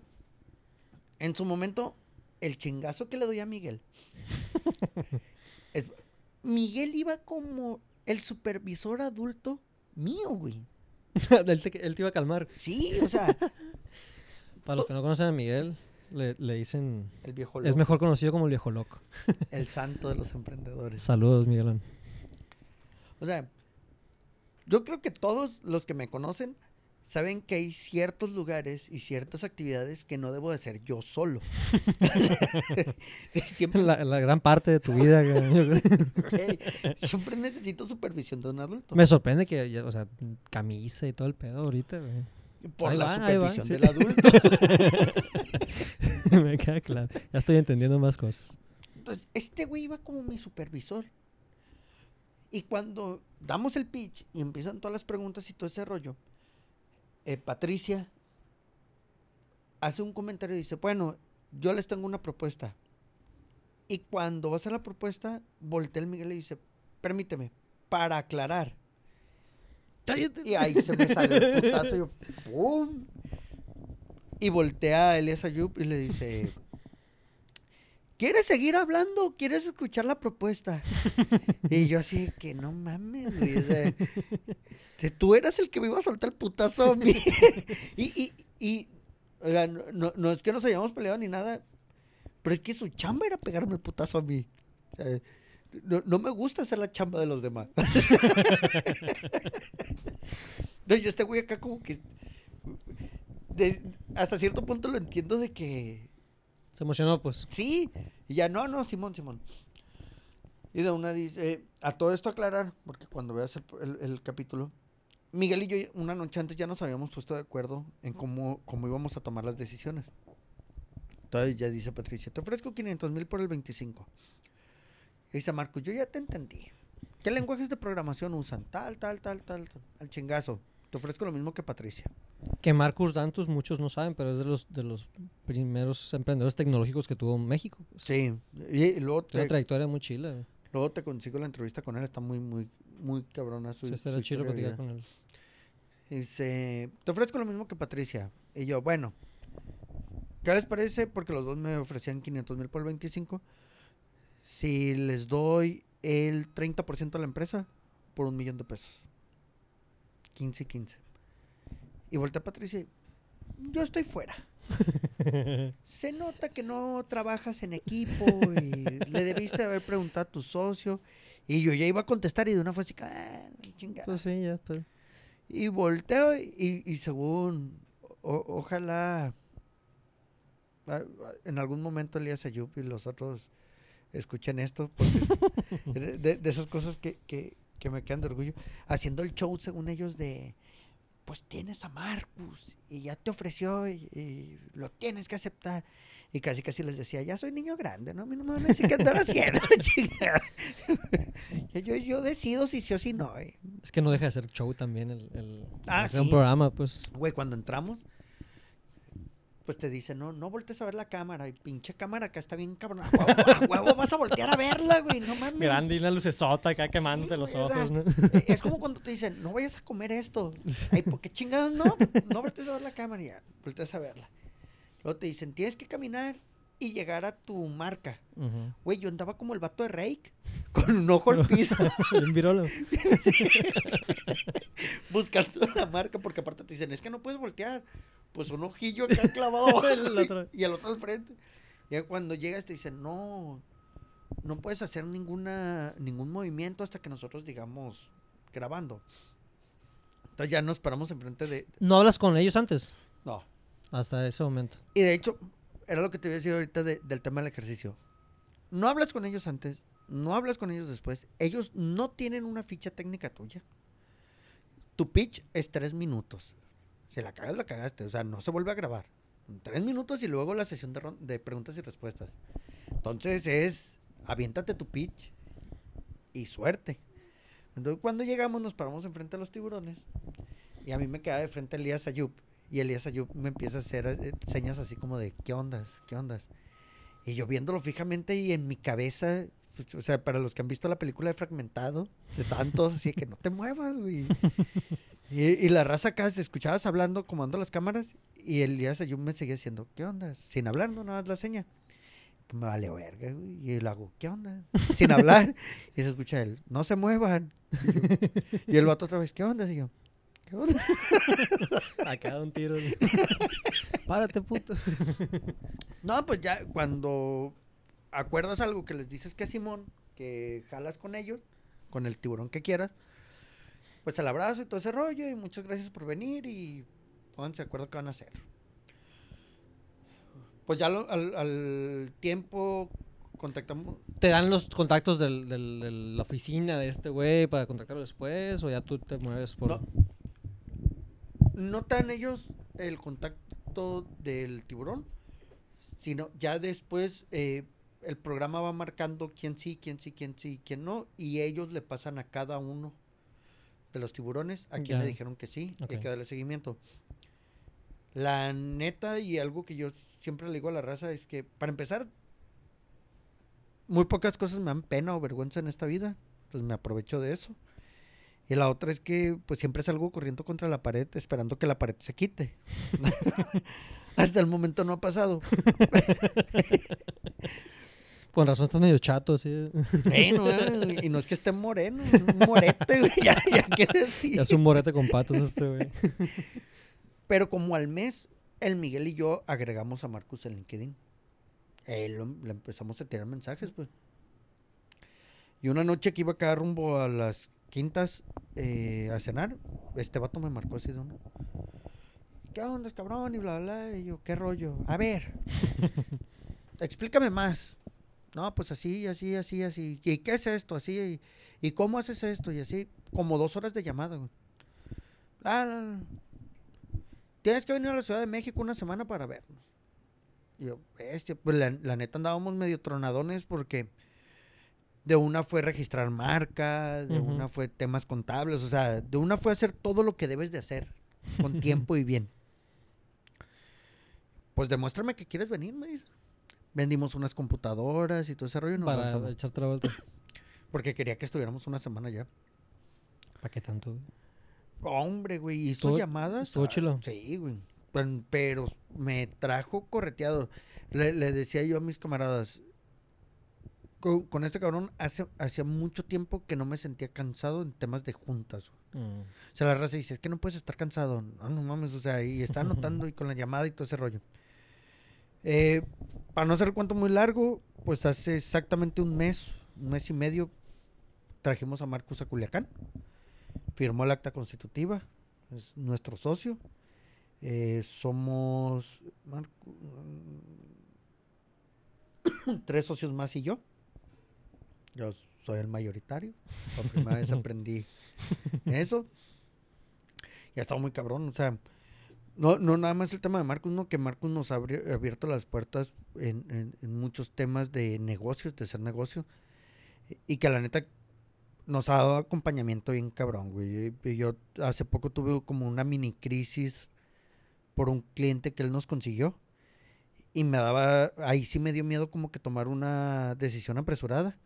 En su momento, el chingazo que le doy a Miguel. Miguel iba como el supervisor adulto mío, güey. él, te, iba a calmar. Sí, o sea. Para los que no conocen a Miguel, le, dicen. El viejo loco. Es mejor conocido como el viejo loco. el santo de los emprendedores. Saludos, Miguelón. O sea, yo creo que todos los que me conocen saben que hay ciertos lugares y ciertas actividades que no debo de hacer yo solo. siempre... La, gran parte de tu vida. siempre necesito supervisión de un adulto. Me sorprende que, o sea, camisa y todo el pedo ahorita. Por la supervisión del adulto. Me queda claro. Ya estoy entendiendo más cosas. Entonces, este güey iba como mi supervisor. Y cuando damos el pitch y empiezan todas las preguntas y todo ese rollo, eh, Patricia hace un comentario y dice, bueno, yo les tengo una propuesta. Y cuando va a hacer la propuesta, voltea el Miguel y dice, permíteme, para aclarar. Y ahí se me sale el putazo yo, ¡pum! Y voltea a Elias Ayub y le dice, ¿quieres seguir hablando? ¿Quieres escuchar la propuesta? y yo así, que no mames, güey. tú eras el que me iba a soltar el putazo a mí. y, y, y no, no, es que nos hayamos peleado ni nada, pero es que su chamba era pegarme el putazo a mí. no, no, me gusta hacer la chamba de los demás. Entonces, este güey acá como que... hasta cierto punto lo entiendo de que se emocionó, pues. Sí. Y ya, no, no, Simón, Simón. Y de una dice, eh, a todo esto aclarar, porque cuando veas el, capítulo, Miguel y yo una noche antes ya nos habíamos puesto de acuerdo en cómo, cómo íbamos a tomar las decisiones. Entonces ya dice Patricia, te ofrezco 500 mil por el 25. Y dice Marcos, yo ya te entendí. ¿Qué lenguajes de programación usan? Tal, tal, tal, tal. Al chingazo. Te ofrezco lo mismo que Patricia. Que Marcus Dantus muchos no saben, pero es de los de los primeros emprendedores tecnológicos que tuvo México. Pues. Sí, y, luego una trayectoria muy chila. Luego te consigo la entrevista con él, está muy muy muy cabrona su, sí, chido platicar con él. Dice, te ofrezco lo mismo que Patricia. Y yo, bueno, ¿qué les parece? Porque los dos me ofrecían 500 mil por el 25. si les doy el 30% de la empresa por un millón de pesos. 15 y 15. Y voltea Patricia y, yo estoy fuera. Se nota que no trabajas en equipo y le debiste haber preguntado a tu socio. Y yo ya iba a contestar y de una fue así, ah, chingada. Pues sí, ya, pues. Y volteo y, y según, o- ojalá en algún momento Elías Ayub y los otros escuchen esto, porque es de, de- de esas cosas que, que, que me quedan de orgullo. Haciendo el show, según ellos, de, pues tienes a Marcus y ya te ofreció y, y lo tienes que aceptar. Y casi casi les decía, ya soy niño grande, ¿no? A mí no me van a decir qué andar haciendo, yo, yo decido si sí o si no. eh. Es que no deja de ser show también el, el Ah, hacer un sí. programa, pues. Güey, cuando entramos, pues te dicen, no, no voltees a ver la cámara. Y pinche cámara acá está bien cabrón. A huevo, a huevo vas a voltear a verla, güey. No mames. Grande y una lucesota acá quemándote Sí, los güey, o sea, ojos, ¿no? Eh, Es como cuando te dicen, no vayas a comer esto. Ay, ¿por qué chingados no? No voltees a ver la cámara y ya, volteas a verla. Luego te dicen, tienes que caminar y llegar a tu marca. Ujú. Güey, yo andaba como el vato de Rake, con un ojo al piso, Bien virolo. buscando la marca, porque aparte te dicen, es que no puedes voltear. Pues un ojillo acá clavado El otro. y el otro al frente. Ya cuando llegas te dicen, no, no puedes hacer ninguna, ningún movimiento hasta que nosotros digamos grabando. Entonces ya nos paramos enfrente de... ¿No hablas con ellos antes? No. Hasta ese momento. Y de hecho, era lo que te iba a decir ahorita de- del tema del ejercicio. No hablas con ellos antes, no hablas con ellos después. Ellos no tienen una ficha técnica tuya. Tu pitch es tres minutos. Si la cagas, la cagaste. O sea, no se vuelve a grabar. Tres minutos y luego la sesión de, de preguntas y respuestas. Entonces es, aviéntate tu pitch y suerte. Entonces cuando llegamos nos paramos enfrente a los tiburones y a mí me queda de frente Elías Ayub y Elías Ayub me empieza a hacer eh, señas así como de, ¿qué ondas? ¿Qué ondas? Y yo viéndolo fijamente y en mi cabeza, pues, o sea, para los que han visto la película de Fragmentado, estaban todos así que no te muevas, güey. Y, y la raza acá, se escuchabas hablando, comando las cámaras, y Elías Ayub me seguía diciendo, ¿qué onda? Sin hablar, no, nada más la seña. Pues me vale verga, güey. Y le hago, ¿qué onda? Sin hablar. Y se escucha él, no se muevan. Y, yo- el vato otra vez, ¿qué onda? Y yo, ¿qué onda? Acá da un tiro. Párate, puto. No, pues ya cuando acuerdas algo que les dices que es Simón, que jalas con ellos, con el tiburón que quieras, pues el abrazo y todo ese rollo, y muchas gracias por venir y pónganse de acuerdo qué van a hacer. Pues ya lo- al, al tiempo contactamos, ¿Te dan los contactos del, del- de la oficina de este güey para contactarlo después? ¿O ya tú te mueves por.? No. no te dan ellos el contacto del tiburón, sino ya después eh, el programa va marcando quién sí, quién sí, quién sí, quién no, y ellos le pasan a cada uno de los tiburones a quien Ya. le dijeron que sí, y hay que darle seguimiento. La neta y algo que yo siempre le digo a la raza es que, para empezar, muy pocas cosas me dan pena o vergüenza en esta vida, pues me aprovecho de eso. Y la otra es que pues siempre salgo corriendo contra la pared esperando que la pared se quite. Hasta el momento no ha pasado. Con razón estás medio chato, así. Bueno, eh, y no es que esté moreno, es un morete, güey, ya, ya qué decir. Ya es un morete con patas este güey. Pero como al mes, el Miguel y yo agregamos a Marcus en LinkedIn. Eh, lo- le empezamos a tirar mensajes, pues. Y una noche que iba a quedar rumbo a las quintas eh, a cenar, este vato me marcó así de uno. ¿Qué onda, cabrón? Y bla, bla, bla. Y yo, ¿qué rollo? A ver, explícame más. No, pues así, así, así, así. ¿Y qué es esto? Así, y, ¿y cómo haces esto? Y así, como dos horas de llamada, güey. Ah, no, no. Tienes que venir a la Ciudad de México una semana para vernos. Y yo, bestia, pues la, la neta andábamos medio tronadones porque de una fue registrar marca, de una fue temas contables, o sea, de una fue hacer todo lo que debes de hacer con tiempo y bien. Pues demuéstrame que quieres venir, me dice. Vendimos unas computadoras y todo ese rollo. y nos Para echarte la vuelta. Porque quería que estuviéramos una semana ya. ¿Para qué tanto? Hombre, güey, hizo Estuvo- llamadas. ah, chilo. Sí, güey. Pero, pero me trajo correteado. Le, le decía yo a mis camaradas, con, con este cabrón hace, hacía mucho tiempo que no me sentía cansado en temas de juntas. Mm. O sea, la raza dice, es que no puedes estar cansado. No, no mames, o sea, y está anotando y con la llamada y todo ese rollo. Eh, para no hacer el cuento muy largo, pues hace exactamente un mes, un mes y medio, trajimos a Marcus a Culiacán. Firmó el acta constitutiva, es nuestro socio. Eh, somos Marcu- tres socios más y yo. Yo soy el mayoritario. Por primera vez aprendí eso. Y ha estado muy cabrón. O sea, no, no nada más el tema de Marcus, no, que Marcus nos ha abierto las puertas en, en- muchos temas de negocios, de hacer negocio. Y que la neta nos ha dado acompañamiento bien cabrón, güey. Yo hace poco tuve como una mini crisis por un cliente que él nos consiguió. Y me daba, ahí sí me dio miedo como que tomar una decisión apresurada.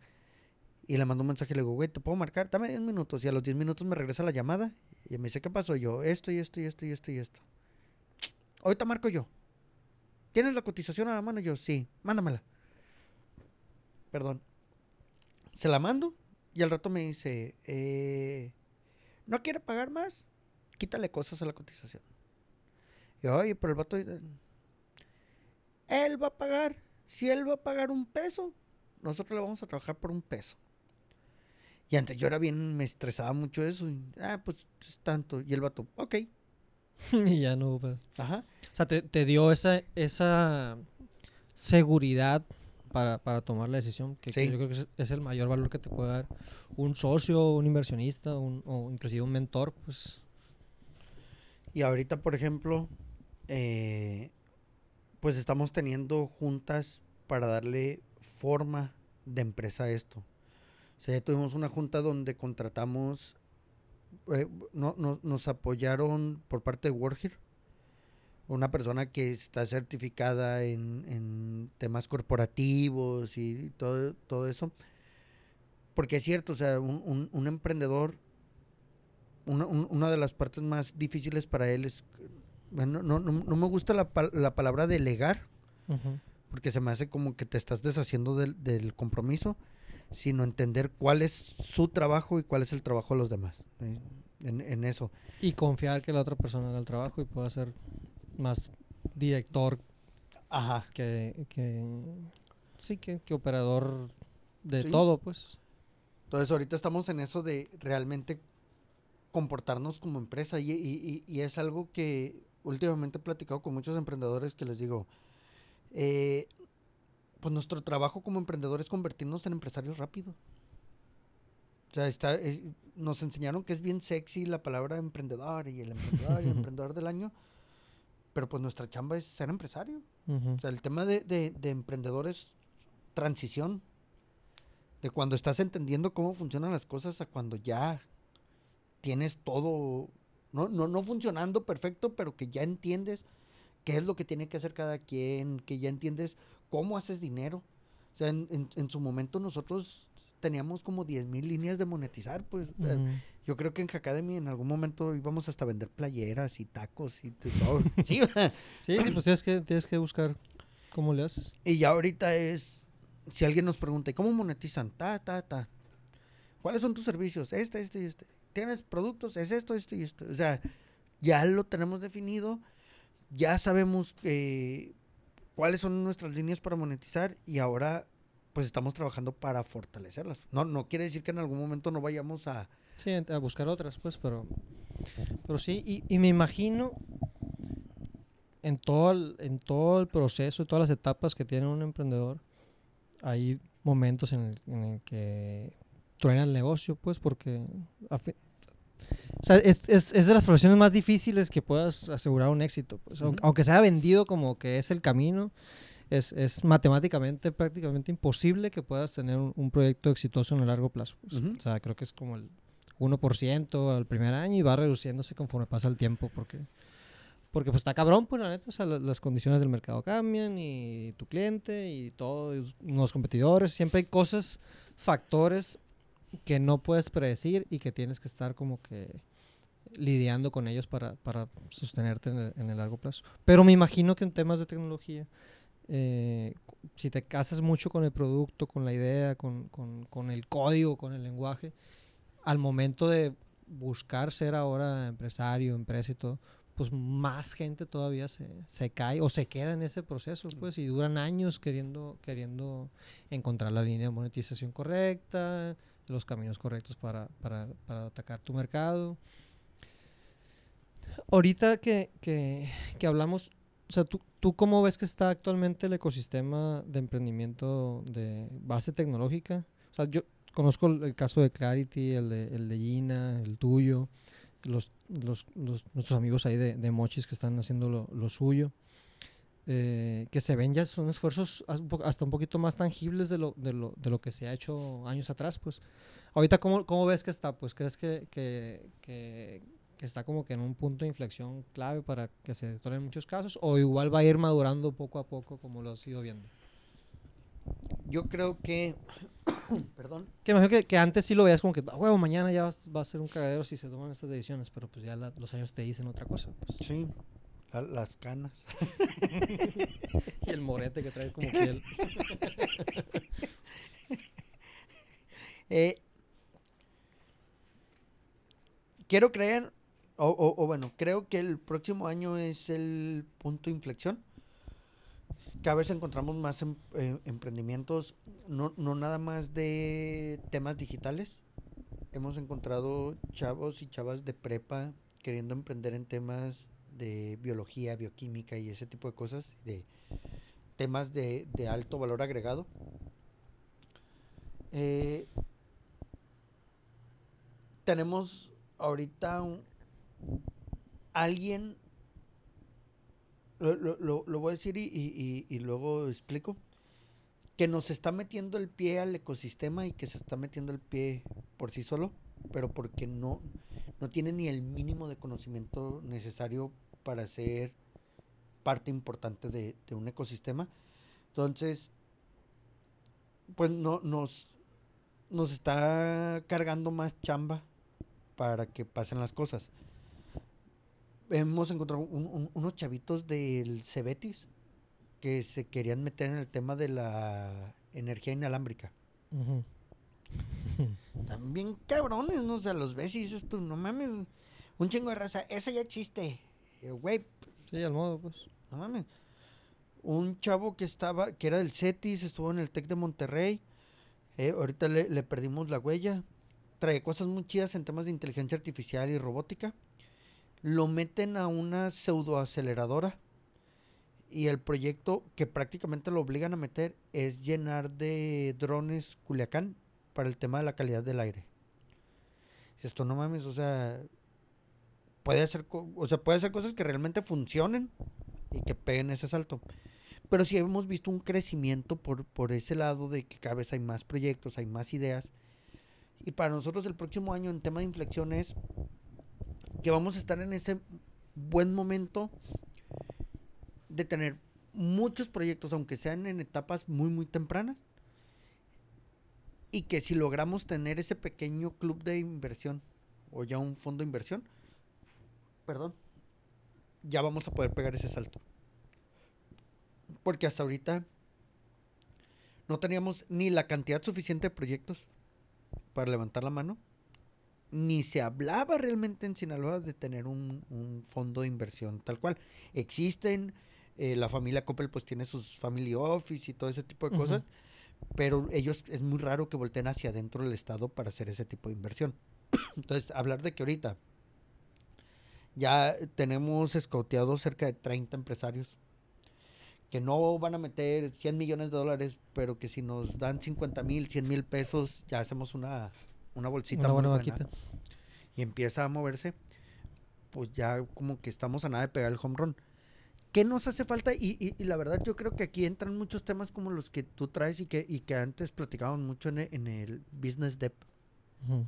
Y le mando un mensaje y le digo, güey, ¿te puedo marcar? Dame 10 minutos. Y a los 10 minutos me regresa la llamada. Y me dice, ¿qué pasó? Y yo, esto y esto y esto y esto y esto. Ahorita marco yo. ¿Tienes la cotización a la mano? Yo, sí, mándamela. Perdón. Se la mando y al rato me dice, eh, ¿no quiere pagar más? Quítale cosas a la cotización. Y yo, oye, pero el vato... eh, Él va a pagar. Si él va a pagar un peso, nosotros le vamos a trabajar por un peso. Y antes yo era bien, me estresaba mucho eso. y, ah, pues es tanto. Y el vato, ok. y ya no, pues. Ajá. O sea, te, te dio esa, esa seguridad para, para tomar la decisión, que, yo creo que es, es el mayor valor que te puede dar un socio, un inversionista, un, o inclusive un mentor, pues. Y ahorita, por ejemplo, eh, pues estamos teniendo juntas para darle forma de empresa a esto. O sea, ya tuvimos una junta donde contratamos, eh, no, no- nos apoyaron por parte de Wargir, una persona que está certificada en, en temas corporativos y todo, todo eso. Porque es cierto, o sea, un, un- un emprendedor una, un- una de las partes más difíciles para él es, bueno, no, no, no me gusta la, la palabra delegar, porque se me hace como que te estás deshaciendo del, del compromiso, sino entender cuál es su trabajo y cuál es el trabajo de los demás. ¿sí? En, en eso. Y confiar que la otra persona haga el trabajo y pueda ser más director Ajá. que, que sí, que, que operador de Sí. todo, pues. Entonces ahorita estamos en eso de realmente comportarnos como empresa y, y- y- y es algo que últimamente he platicado con muchos emprendedores que les digo, eh, pues nuestro trabajo como emprendedor es convertirnos en empresarios rápido. O sea, está, es- nos enseñaron que es bien sexy la palabra emprendedor y el emprendedor y el emprendedor del año, pero pues nuestra chamba es ser empresario. O sea, el tema de, de, de emprendedor es transición. De cuando estás entendiendo cómo funcionan las cosas a cuando ya tienes todo, no, no, no funcionando perfecto, pero que ya entiendes qué es lo que tiene que hacer cada quien, que ya entiendes cómo haces dinero. O sea, en, en- en su momento nosotros teníamos como 10 mil líneas de monetizar, pues. o sea, Ujú. Yo creo que en Hackademy en algún momento íbamos hasta a vender playeras y tacos y todo. sí, Sí, sí, pues tienes que, tienes que buscar cómo le haces. Y ya ahorita es, si alguien nos pregunta, ¿y cómo monetizan? Ta, ta, ta. ¿Cuáles son tus servicios? Este, este y este. ¿Tienes productos? Es esto, esto y esto. O sea, ya lo tenemos definido, ya sabemos que, cuáles son nuestras líneas para monetizar y ahora pues estamos trabajando para fortalecerlas. No, no quiere decir que en algún momento no vayamos a... Sí, a buscar otras, pues, pero, pero sí, y, y me imagino en todo, el, en todo el proceso, todas las etapas que tiene un emprendedor, hay momentos en el, en que truena el negocio, pues, porque o sea, es, es, es de las profesiones más difíciles que puedas asegurar un éxito. Pues, aunque, Ujú. aunque se haya vendido como que es el camino, es, es matemáticamente prácticamente imposible que puedas tener un, un proyecto exitoso en el largo plazo. pues. O sea, creo que es como el 1% al primer año y va reduciéndose conforme pasa el tiempo porque porque pues está cabrón, pues la neta, o sea, la- las condiciones del mercado cambian y tu cliente y todos los competidores, siempre hay cosas, factores que no puedes predecir y que tienes que estar como que lidiando con ellos para, para sostenerte en el, en el largo plazo. Pero me imagino que en temas de tecnología eh, si te casas mucho con el producto, con la idea, con, con, con el código, con el lenguaje, al momento de buscar ser ahora empresario, empresa y todo, pues más gente todavía se, se, cae o se queda en ese proceso, pues, y duran años queriendo, queriendo encontrar la línea de monetización correcta, los caminos correctos para, para, para atacar tu mercado. Ahorita que, que, que hablamos, o sea, ¿tú, ¿tú cómo ves que está actualmente el ecosistema de emprendimiento de base tecnológica? O sea, yo conozco el, caso de Clarity, el de, el de Gina, el tuyo, los, los, los, nuestros amigos ahí de, de, Mochis que están haciendo lo, lo suyo. Eh, que se ven ya son esfuerzos hasta un poquito más tangibles de lo, de lo, de lo que se ha hecho años atrás, pues. Ahorita, ¿cómo, cómo ves que está? Pues, ¿crees que, que, que, que, está como que en un punto de inflexión clave para que se detonen muchos casos? ¿O igual va a ir madurando poco a poco como lo has ido viendo? Yo creo que... Perdón. Que imagino que, que, antes sí lo veías como que, ah, huevo, mañana ya va, a ser un cagadero si se toman estas decisiones, pero pues ya la, los años te dicen otra cosa. Pues. Sí, las canas. y el morete que trae como piel. eh, quiero creer, o, o, o, bueno, creo que el próximo año es el punto de inflexión. Cada vez encontramos más em, eh, emprendimientos, no, no nada más de temas digitales. Hemos encontrado chavos y chavas de prepa queriendo emprender en temas de biología, bioquímica y ese tipo de cosas, de temas de, de alto valor agregado. Eh, tenemos ahorita un, alguien, lo, lo, lo, voy a decir y, y, y, luego explico, que nos está metiendo el pie al ecosistema y que se está metiendo el pie por sí solo, pero porque no, no tiene ni el mínimo de conocimiento necesario para ser parte importante de, de un ecosistema. Entonces, pues no, nos, nos está cargando más chamba para que pasen las cosas. Hemos encontrado un, un, unos chavitos del Cebetis que se querían meter en el tema de la energía inalámbrica. Uh -huh. También cabrones, ¿no? O sea, los ves y dices tú, no mames, un chingo de raza, eso ya existe. Güey. Sí, al modo, pues. No mames. Un chavo que estaba, que era del CETIS, estuvo en el TEC de Monterrey. Eh, ahorita le, le perdimos la huella trae cosas muy chidas en temas de inteligencia artificial y robótica. Lo meten a una pseudoaceleradora y el proyecto que prácticamente lo obligan a meter es llenar de drones Culiacán para el tema de la calidad del aire. Esto no mames, o sea, puede hacer, o sea, puede hacer cosas que realmente funcionen y que peguen ese salto. Pero sí hemos visto un crecimiento por, por ese lado de que cada vez hay más proyectos, hay más ideas y para nosotros el próximo año en tema de inflexión es que vamos a estar en ese buen momento de tener muchos proyectos, aunque sean en etapas muy, muy tempranas. Y que si logramos tener ese pequeño club de inversión o ya un fondo de inversión, perdón, ya vamos a poder pegar ese salto. Porque hasta ahorita no teníamos ni la cantidad suficiente de proyectos para levantar la mano. Ni se hablaba realmente en Sinaloa de tener un, un fondo de inversión tal cual. Existen, eh, la familia Coppel pues tiene sus family office y todo ese tipo de uh -huh. cosas, pero ellos es muy raro que volteen hacia adentro del Estado para hacer ese tipo de inversión. Entonces, hablar de que ahorita ya tenemos escauteados cerca de 30 empresarios que no van a meter 100 millones de dólares, pero que si nos dan 50 mil, 100 mil pesos, ya hacemos una, una bolsita una buena, muy buena vaquita. y empieza a moverse, pues ya como que estamos a nada de pegar el home run. ¿Qué nos hace falta? Y, y, y, la verdad yo creo que aquí entran muchos temas como los que tú traes y que, y que antes platicábamos mucho en el, en el Business Dep. Uh -huh.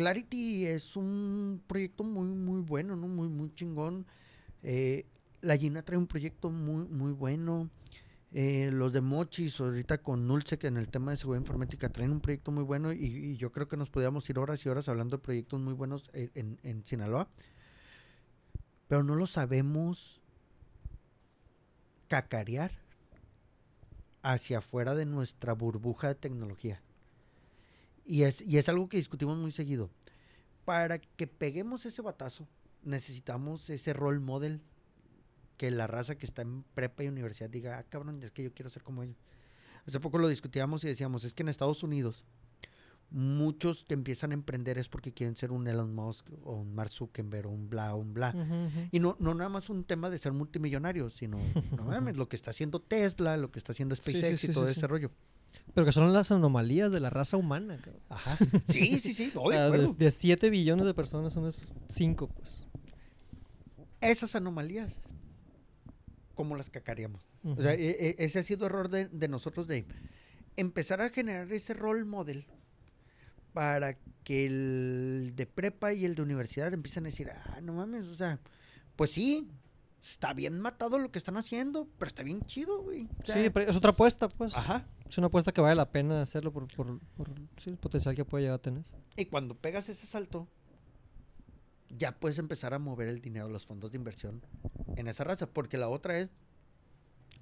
Clarity es un proyecto muy, muy bueno, ¿no? Muy, muy chingón. Eh, la Gina trae un proyecto muy, muy bueno. Eh, los de Mochis, ahorita con Nulsec en el tema de seguridad informática, traen un proyecto muy bueno y, yo creo que nos podíamos ir horas y horas hablando de proyectos muy buenos en, en, en Sinaloa. Pero no lo sabemos cacarear hacia afuera de nuestra burbuja de tecnología. Y es, y es algo que discutimos muy seguido. Para que peguemos ese batazo, necesitamos ese role model que la raza que está en prepa y universidad diga, ah, cabrón, es que yo quiero ser como ellos. Hace poco lo discutíamos y decíamos, es que en Estados Unidos muchos que empiezan a emprender es porque quieren ser un Elon Musk o un Mark Zuckerberg o un bla, un bla. Y no, no nada más un tema de ser multimillonario, sino, no mames, lo que está haciendo Tesla, lo que está haciendo SpaceX y todo ese rollo. Pero que son las anomalías de la raza humana, cabrón. Ajá. Sí, sí, sí. no, de de, 7 billones de personas son 5, pues. Esas anomalías, ¿cómo las cacareamos? O sea, e- e- ese ha sido error de, de nosotros de empezar a generar ese role model para que el de prepa y el de universidad empiecen a decir, ah, no mames, o sea, pues sí, está bien matado lo que están haciendo, pero está bien chido, güey. O sea, Sí, pero es otra apuesta, pues. Ajá. Es una apuesta que vale la pena hacerlo por, el potencial que puede llegar a tener. Y cuando pegas ese salto, ya puedes empezar a mover el dinero, los fondos de inversión en esa raza. Porque la otra es,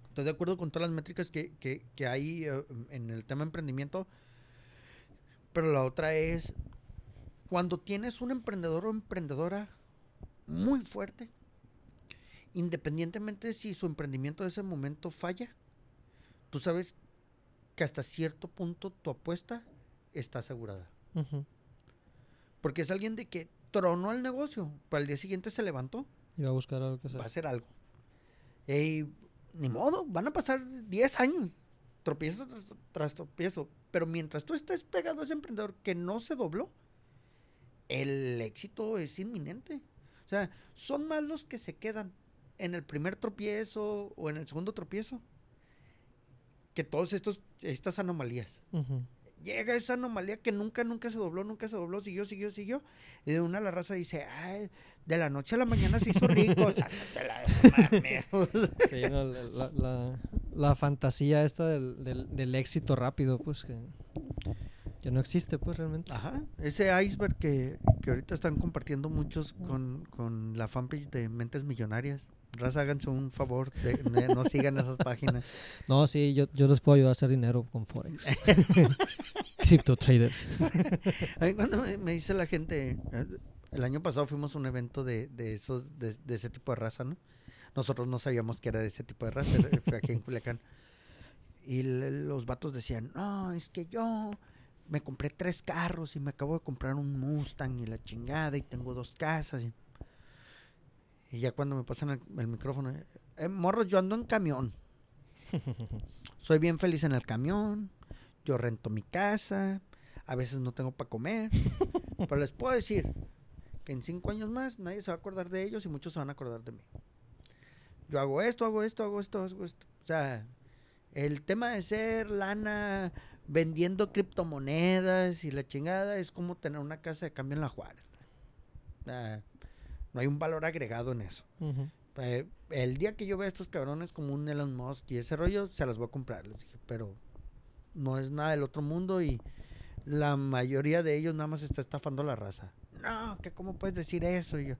estoy de acuerdo con todas las métricas que, que- que hay eh, en el tema emprendimiento, pero la otra es, cuando tienes un emprendedor o emprendedora muy fuerte, independientemente si su emprendimiento de ese momento falla, tú sabes que hasta cierto punto tu apuesta está asegurada. Porque es alguien de que tronó el negocio, pero al día siguiente se levantó, Y va a buscar algo que hacer. va a hacer algo. Y ni modo, van a pasar 10 años, tropiezo tras, tras tropiezo. Pero mientras tú estés pegado a ese emprendedor que no se dobló, el éxito es inminente. O sea, son más los que se quedan en el primer tropiezo o en el segundo tropiezo que todos estos estas anomalías llega esa anomalía que nunca, nunca se dobló, nunca se dobló, siguió, siguió, siguió. Y de una la raza dice, ay, de la noche a la mañana se hizo rico. No mames. Sí, no, la, la- la- la fantasía esta del, del, del éxito rápido, pues que, que no existe, pues realmente. Ajá, ese iceberg que, que ahorita están compartiendo muchos con, con la fanpage de Mentes Millonarias. Raza, háganse un favor, de- no sigan esas páginas. No, sí, yo, yo les puedo ayudar a hacer dinero con Forex. Crypto trader. A mí cuando me, me dice la gente, eh, el año pasado fuimos a un evento de, de esos, de, de ese tipo de raza, ¿no? Nosotros no sabíamos que era de ese tipo de raza, fue aquí en Culiacán. Y le- los vatos decían, no, es que yo me compré tres carros y me acabo de comprar un Mustang y la chingada y tengo dos casas. Y, y ya cuando me pasan el, el micrófono, eh, morros, yo ando en camión. Soy bien feliz en el camión. Yo rento mi casa. A veces no tengo para comer. pero les puedo decir que en cinco años más nadie se va a acordar de ellos y muchos se van a acordar de mí. Yo hago esto, hago esto, hago esto, hago esto. O sea, el tema de ser lana vendiendo criptomonedas y la chingada es como tener una casa de cambio en la Juárez. O sea, no hay un valor agregado en eso. Eh, el día que yo vea a estos cabrones como un Elon Musk y ese rollo, se las voy a comprar. Les dije, pero no es nada del otro mundo y la mayoría de ellos nada más está estafando a la raza. No, que cómo puedes decir eso? Y yo,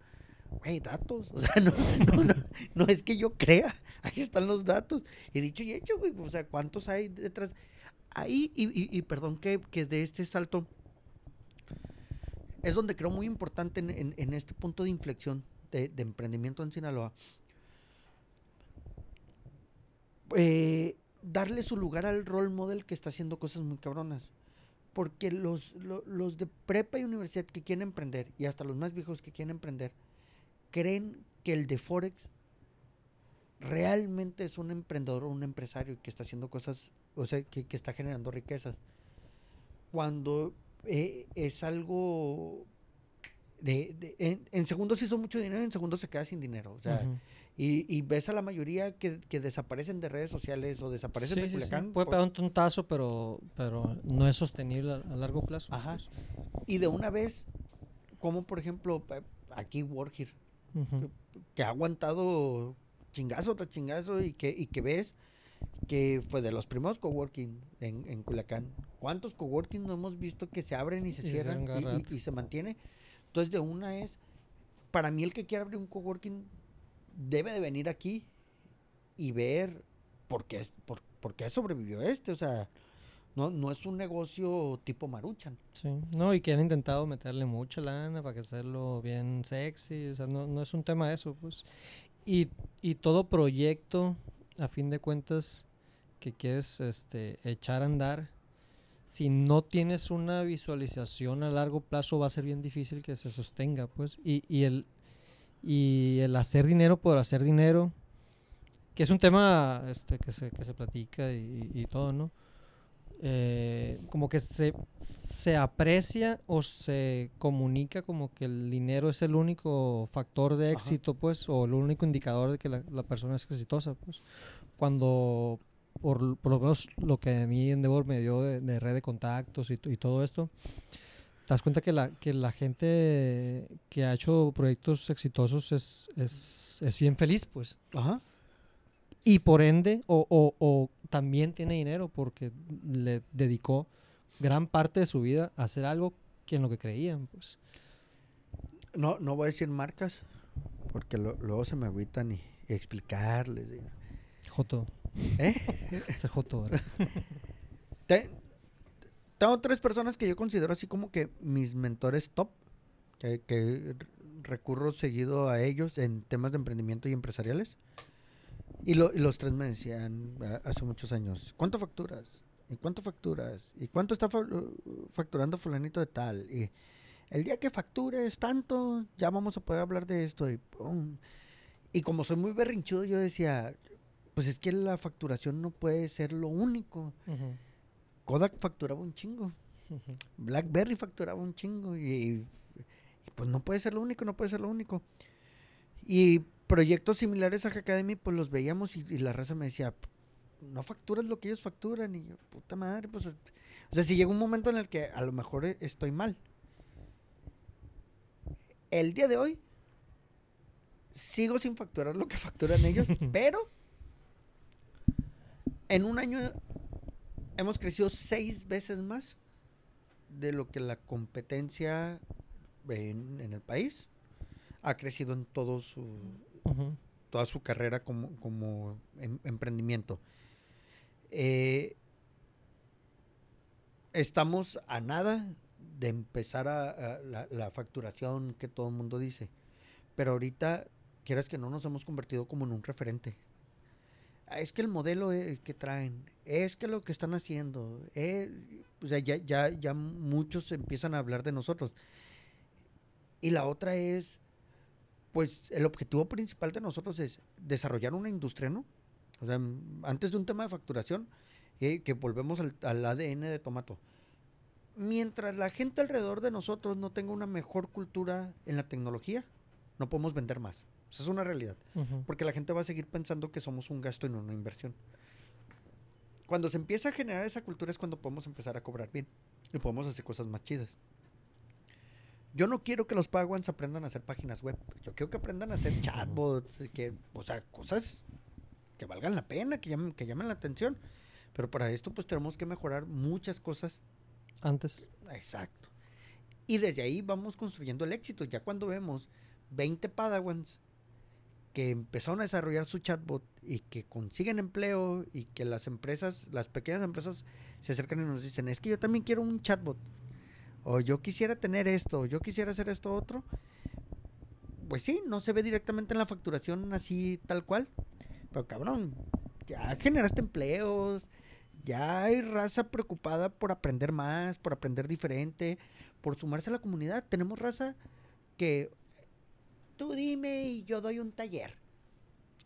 güey, datos. O sea, no, no, no, no es que yo crea. Ahí están los datos. Y dicho y hecho, güey. O sea, ¿cuántos hay detrás? Ahí, y, y- y perdón que, que de este salto, es donde creo muy importante en, este punto de inflexión de, emprendimiento en Sinaloa. Eh, darle su lugar al role model que está haciendo cosas muy cabronas. Porque los, lo- los de prepa y universidad que quieren emprender, y hasta los más viejos que quieren emprender, creen que el de Forex realmente es un emprendedor o un empresario que está haciendo cosas, o sea, que está generando riquezas. Cuando eh, es algo de, de- en, en segundos hizo mucho dinero, en segundos se queda sin dinero. O sea, y, y ves a la mayoría que, que desaparecen de redes sociales o desaparecen Sí, de sí, sí. Culiacán. Puede por- pegar un tontazo, pero, pero no es sostenible a, a largo plazo. Ajá. pues. Y de una vez, como por ejemplo, aquí Wargir, Ujú. que ha aguantado chingazo tras chingazo y que, y que ves que fue de los primeros coworking en, en Culiacán. ¿Cuántos coworking no hemos visto que se abren y se Y cierran y, se mantiene? Entonces, de una es, para mí el que quiera abrir un coworking debe de venir aquí y ver por qué, es- por, por qué sobrevivió este. O sea, no, no es un negocio tipo Maruchan. Sí, no, y que han intentado meterle mucha lana para que hacerlo bien sexy, o sea, no, no es un tema de eso, pues. Y, y todo proyecto, a fin de cuentas, que quieres este, echar a andar, si no tienes una visualización a largo plazo, va a ser bien difícil que se sostenga, pues. Y, y el, y el hacer dinero por hacer dinero, que es un tema este, que, se, que se platica y, y todo, ¿no? Eh, como que se, se aprecia o se comunica como que el dinero es el único factor de Ajá. éxito, pues, o el único indicador de que la, la persona es exitosa, pues. Cuando, por, por lo menos lo que a mí Endeavor me dio de, de red de contactos y, y todo esto, te das cuenta que la, que la gente que ha hecho proyectos exitosos es, es, es bien feliz, pues. Ajá. Y por ende, o, o- o también tiene dinero porque le dedicó gran parte de su vida a hacer algo que en lo que creían, pues. No, no voy a decir marcas, porque lo- luego se me agüitan y, y explicarles. y- Joto. ¿Eh? Ese Joto. Te- tengo tres personas que yo considero así como que mis mentores top, que, recurro seguido a ellos en temas de emprendimiento y empresariales. Y, lo- y los tres me decían a- hace muchos años, ¿cuánto facturas? ¿Y cuánto facturas? ¿Y cuánto está fa- facturando fulanito de tal? Y el día que factures tanto, ya vamos a poder hablar de esto. Y, pum. y como soy muy berrinchudo, yo decía, pues es que la facturación no puede ser lo único. Kodak facturaba un chingo. BlackBerry facturaba un chingo. Y, y, pues no puede ser lo único, no puede ser lo único. Y proyectos similares a Academy, pues los veíamos y, y la raza me decía, no facturas lo que ellos facturan. Y yo, puta madre, pues. O sea, si llega un momento en el que a lo mejor e- estoy mal. El día de hoy, sigo sin facturar lo que facturan ellos, pero en un año hemos crecido seis veces más de lo que la competencia en, en el país ha crecido en todo su, Toda su carrera como, como em- emprendimiento. Eh, estamos a nada de empezar a, la, facturación que todo el mundo dice. Pero ahorita, quieras que no, nos hemos convertido como en un referente. Ah, Es que el modelo eh, que traen, es que lo que están haciendo, eh, o sea, ya, ya muchos empiezan a hablar de nosotros. Y la otra es, pues el objetivo principal de nosotros es desarrollar una industria, ¿no? O sea, antes de un tema de facturación, eh, que volvemos al, al ADN de Tomato. Mientras la gente alrededor de nosotros no tenga una mejor cultura en la tecnología, no podemos vender más. Esa es una realidad. Porque la gente va a seguir pensando que somos un gasto y no una inversión. Cuando se empieza a generar esa cultura es cuando podemos empezar a cobrar bien y podemos hacer cosas más chidas. Yo no quiero que los Pagans aprendan a hacer páginas web. Yo quiero que aprendan a hacer chatbots, que, o sea, cosas que valgan la pena, que llamen, que llamen la atención. Pero para esto, pues tenemos que mejorar muchas cosas. Antes. Exacto. Y desde ahí vamos construyendo el éxito. Ya cuando vemos 20 Padawans que empezaron a desarrollar su chatbot y que consiguen empleo y que las empresas, las pequeñas empresas se acercan y nos dicen, es que yo también quiero un chatbot. O yo quisiera tener esto, o yo quisiera hacer esto otro. Pues sí, no se ve directamente en la facturación así tal cual. Pero cabrón, ya generaste empleos, ya hay raza preocupada por aprender más, por aprender diferente, por sumarse a la comunidad. Tenemos raza que tú dime y yo doy un taller.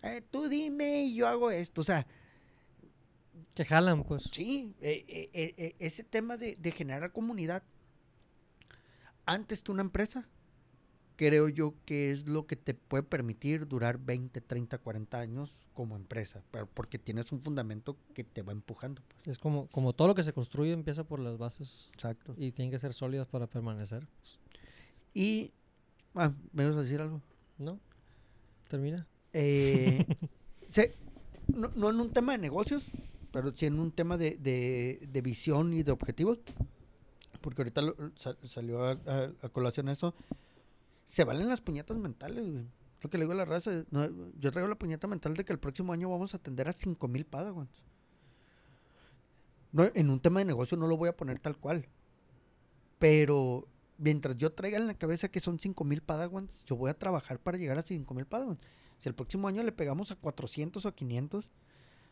Eh, tú dime y yo hago esto. O sea, Que jalan, pues. sí, eh, eh, ese tema de, de generar comunidad antes que una empresa, creo yo que es lo que te puede permitir durar 20, 30, 40 años como empresa, pero porque tienes un fundamento que te va empujando. pues. Es como, como todo lo que se construye empieza por las bases Exacto. y tienen que ser sólidas para permanecer. pues, Y, ah, ¿me vas a decir algo? ¿No? Termina. Eh, se- no, no en un tema de negocios, pero sí en un tema de, de- de visión y de objetivos. Porque ahorita salió a, colación eso. Se valen las puñetas mentales, güey. Lo que le digo a la raza, no, yo traigo la puñeta mental de que el próximo año vamos a atender a 5000 Padawans. No, en un tema de negocio no lo voy a poner tal cual. Pero mientras yo traiga en la cabeza que son 5000 Padawans, yo voy a trabajar para llegar a 5000 Padawans. Si el próximo año le pegamos a 400 o a 500,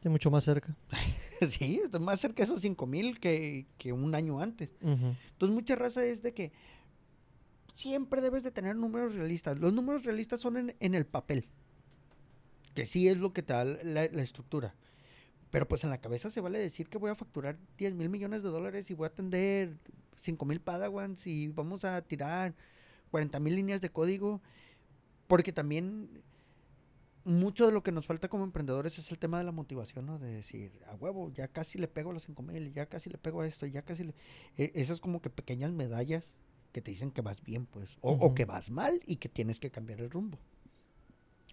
Sí, mucho más cerca. sí, más cerca de esos 5000 que, que un año antes. Entonces, mucha raza es de que siempre debes de tener números realistas. Los números realistas son en, en el papel, que sí es lo que te da la, la estructura. Pero pues en la cabeza se vale decir que voy a facturar 10 mil millones de dólares y voy a atender 5 mil padawans y vamos a tirar 40 mil líneas de código. Porque también mucho de lo que nos falta como emprendedores es el tema de la motivación, ¿no? De decir, a huevo, ya casi le pego a los 5 mil, ya casi le pego a esto, ya casi le... E- esas como que pequeñas medallas que te dicen que vas bien, pues. O, que vas mal y que tienes que cambiar el rumbo.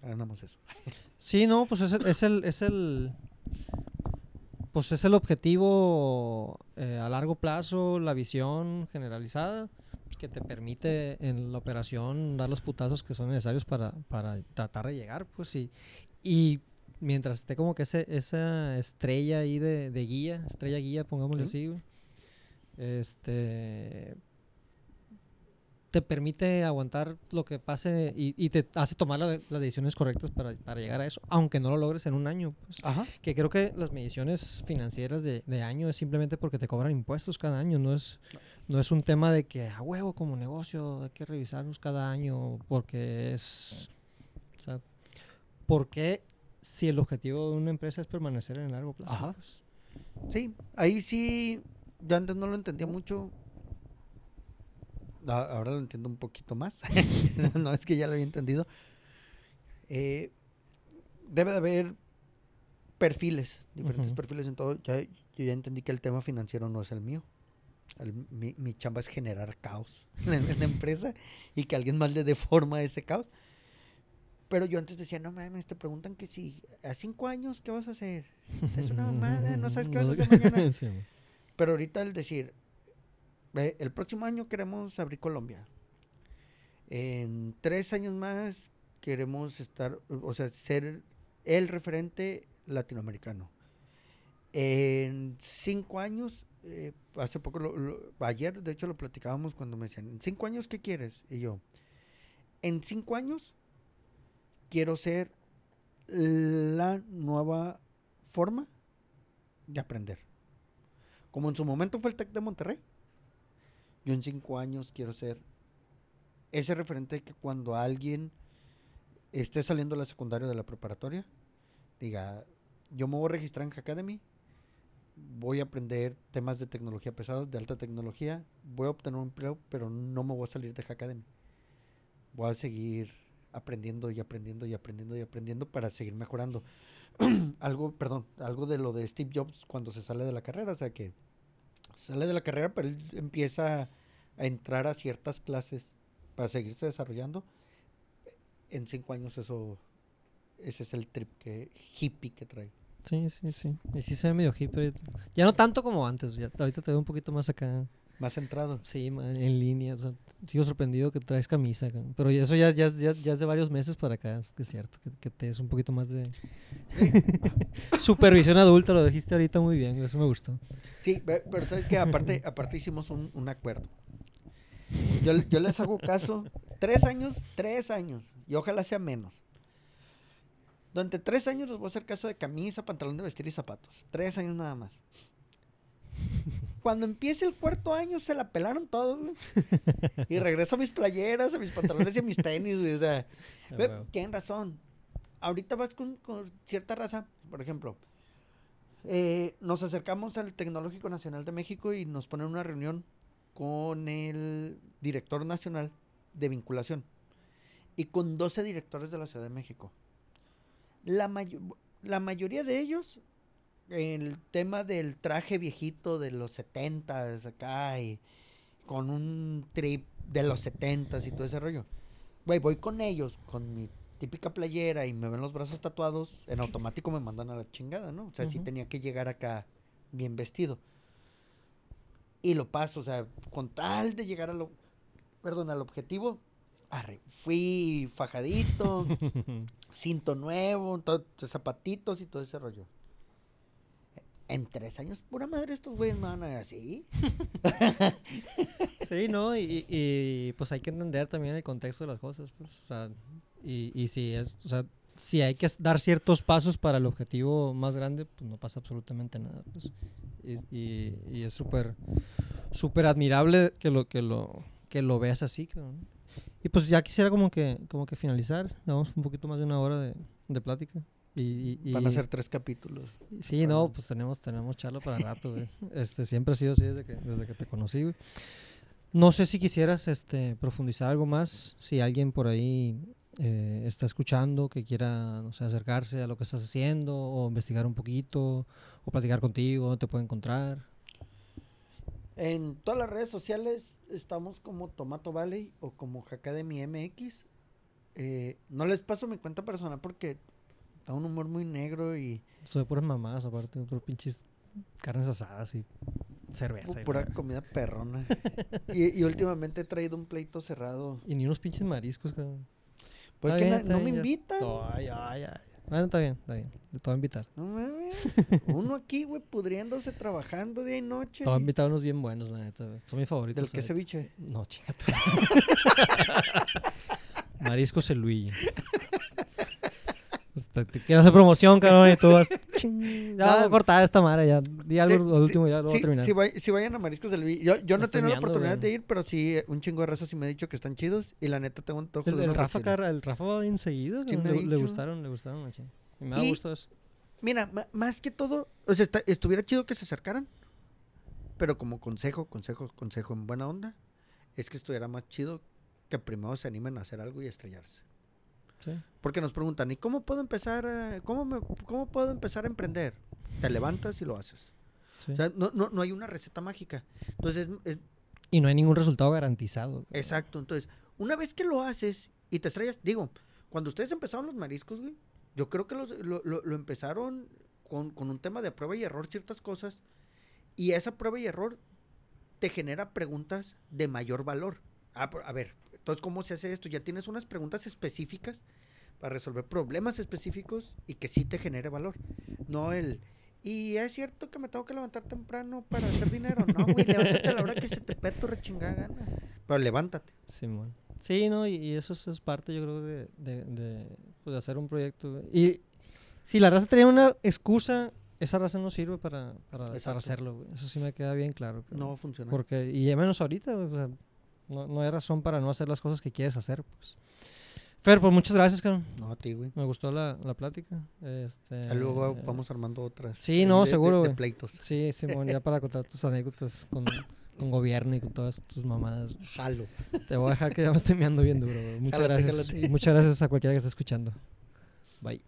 Más eso. Sí, no, pues es el, es el, es el, pues es el objetivo eh, a largo plazo, la visión generalizada que te permite en la operación dar los putazos que son necesarios para, para tratar de llegar, pues y, y mientras esté como que ese, esa estrella ahí de, de guía, estrella guía, pongámosle Sí. así, güey, este te permite aguantar lo que pase y, y te hace tomar la- las decisiones correctas para, para llegar a eso, aunque no lo logres en un año. pues. Ajá. Que creo que las mediciones financieras de, de año es simplemente porque te cobran impuestos cada año, no es, no es un tema de que a huevo como negocio hay que revisarnos cada año porque es... O sea, ¿por qué si el objetivo de una empresa es permanecer en el largo plazo? Ajá. pues? Sí, ahí sí, yo antes no lo entendía mucho. Ahora lo entiendo un poquito más. no es que ya lo había entendido. Eh, debe de haber perfiles, diferentes Ujú. perfiles en todo. Ya, yo ya entendí que el tema financiero no es el mío. El- mi, mi chamba es generar caos en, la empresa y que alguien más le dé forma a ese caos. Pero yo antes decía, no mames, te preguntan que si a cinco años, ¿qué vas a hacer? Es una mamada, no sabes qué vas a hacer mañana. Sí. Pero ahorita el decir, "Ve, el próximo año queremos abrir Colombia. En tres años más queremos estar, o sea, ser el referente latinoamericano. En cinco años, eh, hace poco, ayer de hecho lo platicábamos cuando me decían, ¿en cinco años qué quieres? Y yo, en cinco años quiero ser la nueva forma de aprender. Como en su momento fue el TEC de Monterrey. Yo en cinco años quiero ser ese referente que cuando alguien esté saliendo de la secundaria o de la preparatoria, diga, yo me voy a registrar en Hackademy, voy a aprender temas de tecnología pesados, de alta tecnología, voy a obtener un empleo, pero no me voy a salir de Hackademy. Voy a seguir aprendiendo y aprendiendo y aprendiendo y aprendiendo para seguir mejorando. algo, perdón, algo de lo de Steve Jobs cuando se sale de la carrera, o sea que sale de la carrera, pero él empieza a entrar a ciertas clases para seguirse desarrollando. En cinco años eso, ese es el trip que hippie que trae. Sí, sí, sí. Y sí se ve medio hippie. Ya no tanto como antes. Ya, ahorita te veo un poquito más acá. Más centrado. Sí, en línea. o sea, sigo sorprendido que traes camisa. ca- Pero eso ya, ya, es- ya, ya es de varios meses para acá. Es que es cierto. Que, que te es un poquito más de... Supervisión adulta, lo dijiste ahorita muy bien. Eso me gustó. Sí, pero sabes que aparte, aparte hicimos un, un acuerdo. Yo, yo les hago caso. Tres años, tres años. Y ojalá sea menos. Durante tres años les voy a hacer caso de camisa, pantalón de vestir y zapatos. Tres años nada más. Cuando empiece el cuarto año se la pelaron todos, güey. Y regreso a mis playeras, a mis pantalones y a mis tenis, güey. O sea, Ah, tienen razón. Ahorita vas con, con cierta raza, por ejemplo. eh, nos acercamos al Tecnológico Nacional de México y nos ponen una reunión con el director nacional de vinculación y con 12 directores de la Ciudad de México. La, mayo- la mayoría de ellos, el tema del traje viejito de los 70 acá y con un trip de los 70 y todo ese rollo. Güey, voy con ellos, con mi típica playera y me ven los brazos tatuados, en automático me mandan a la chingada, ¿no? O sea, sí tenía que llegar acá bien vestido. Y lo paso, o sea, con tal de llegar a lo, perdón, al objetivo, Arre, fui fajadito, cinto nuevo, to- zapatitos y todo ese rollo. En tres años, pura madre, estos güeyes me van a ver así. Sí, ¿no? Y, pues hay que entender también el contexto de las cosas, pues, y, y si es, o sea, si hay que dar ciertos pasos para el objetivo más grande, pues no pasa absolutamente nada, pues. Y, y- y es súper, súper admirable que lo, que lo, que lo veas así, cabrón. Y pues ya quisiera como que, como que finalizar, llevamos un poquito más de una hora de plática. Y, y- Van a ser tres capítulos. Sí, no, pues tenemos, tenemos charla para rato, güey. Este, siempre ha sido así desde que, desde que te conocí, güey. No sé si quisieras este, profundizar algo más, si alguien por ahí eh, está escuchando, que quiera, no sé, acercarse a lo que estás haciendo, o investigar un poquito, o platicar contigo, dónde te puede encontrar. En todas las redes sociales estamos como Tomato Valley o como Hackademy MX. Eh, no les paso mi cuenta personal porque da un humor muy negro y Soy puras mamadas, aparte, puras pinches carnes asadas y cerveza. pura comida perrona. y, y últimamente he traído un pleito cerrado. Y ni unos pinches mariscos, cabrón. Pues que bien, no me ya. invitan. Ay, ay, ay. Bueno, está bien, está bien. Te voy a invitar. No mames. Uno aquí, güey, pudriéndose, trabajando día y noche. Te voy a invitar a unos bien buenos, la neta. Son mis favoritos. ¿Del qué ceviche? No, chica tú. Marisco Celuilla. Pues Te, te quiero hacer promoción, cabrón, y tú vas. "Ching, Ya voy a cortar esta madre, ya. Di algo lo último, ya lo voy a terminar. sí vay- sí vayan a Mariscos del Vi. Yo, yo no he tenido la oportunidad güey. de ir, pero sí, eh, un chingo de razas sí me ha dicho que están chidos. Y la neta tengo un toque el, el Rafa, Carra- el Rafa va bien seguido. Sí le, le gustaron, le gustaron, machín. Y me da Y- gusto eso. Mira, más que todo, o sea, está- estuviera chido que se acercaran. Pero como consejo, consejo, consejo en buena onda, es que estuviera más chido que primero se animen a hacer algo y estrellarse. Sí. Porque nos preguntan, ¿y cómo puedo empezar a, cómo me- cómo puedo empezar a emprender? Te levantas y lo haces. sí. O sea, no, no, no hay una receta mágica. Entonces, es- es, y no hay ningún resultado garantizado. exacto. Entonces, una vez que lo haces y te estrellas, digo, cuando ustedes empezaron los mariscos, güey, yo creo que los- lo, lo- lo empezaron con, con un tema de prueba y error ciertas cosas. Y esa prueba y error te genera preguntas de mayor valor. Ah, a ver, entonces, ¿cómo se hace esto? Ya tienes unas preguntas específicas para resolver problemas específicos y que sí te genere valor. No el, y es cierto que me tengo que levantar temprano para hacer dinero. No, güey, levántate a la hora que se te pete tu rechingada gana. Pero levántate. Simón. Sí, no, y, y eso es, es parte, yo creo, de, de, de, pues, hacer un proyecto. Y si la raza tenía una excusa, esa raza no sirve para, para, para hacerlo, güey. Eso sí me queda bien claro. No va a funcionar. Porque, y menos ahorita, güey, o sea, no, no hay razón para no hacer las cosas que quieres hacer, pues. Fer, pues muchas gracias, cabrón. No, a ti, güey. Me gustó la, la plática. Este, Luego vamos armando otras. sí, eh, no, de- seguro, güey. pleitos. Sí, Simón, ya para contar tus anécdotas con, con gobierno y con todas tus mamadas. Jalo. Te voy a dejar que ya me estoy meando bien duro, güey. Muchas Jálate, gracias. jálate. Muchas gracias a cualquiera que esté escuchando. Bye.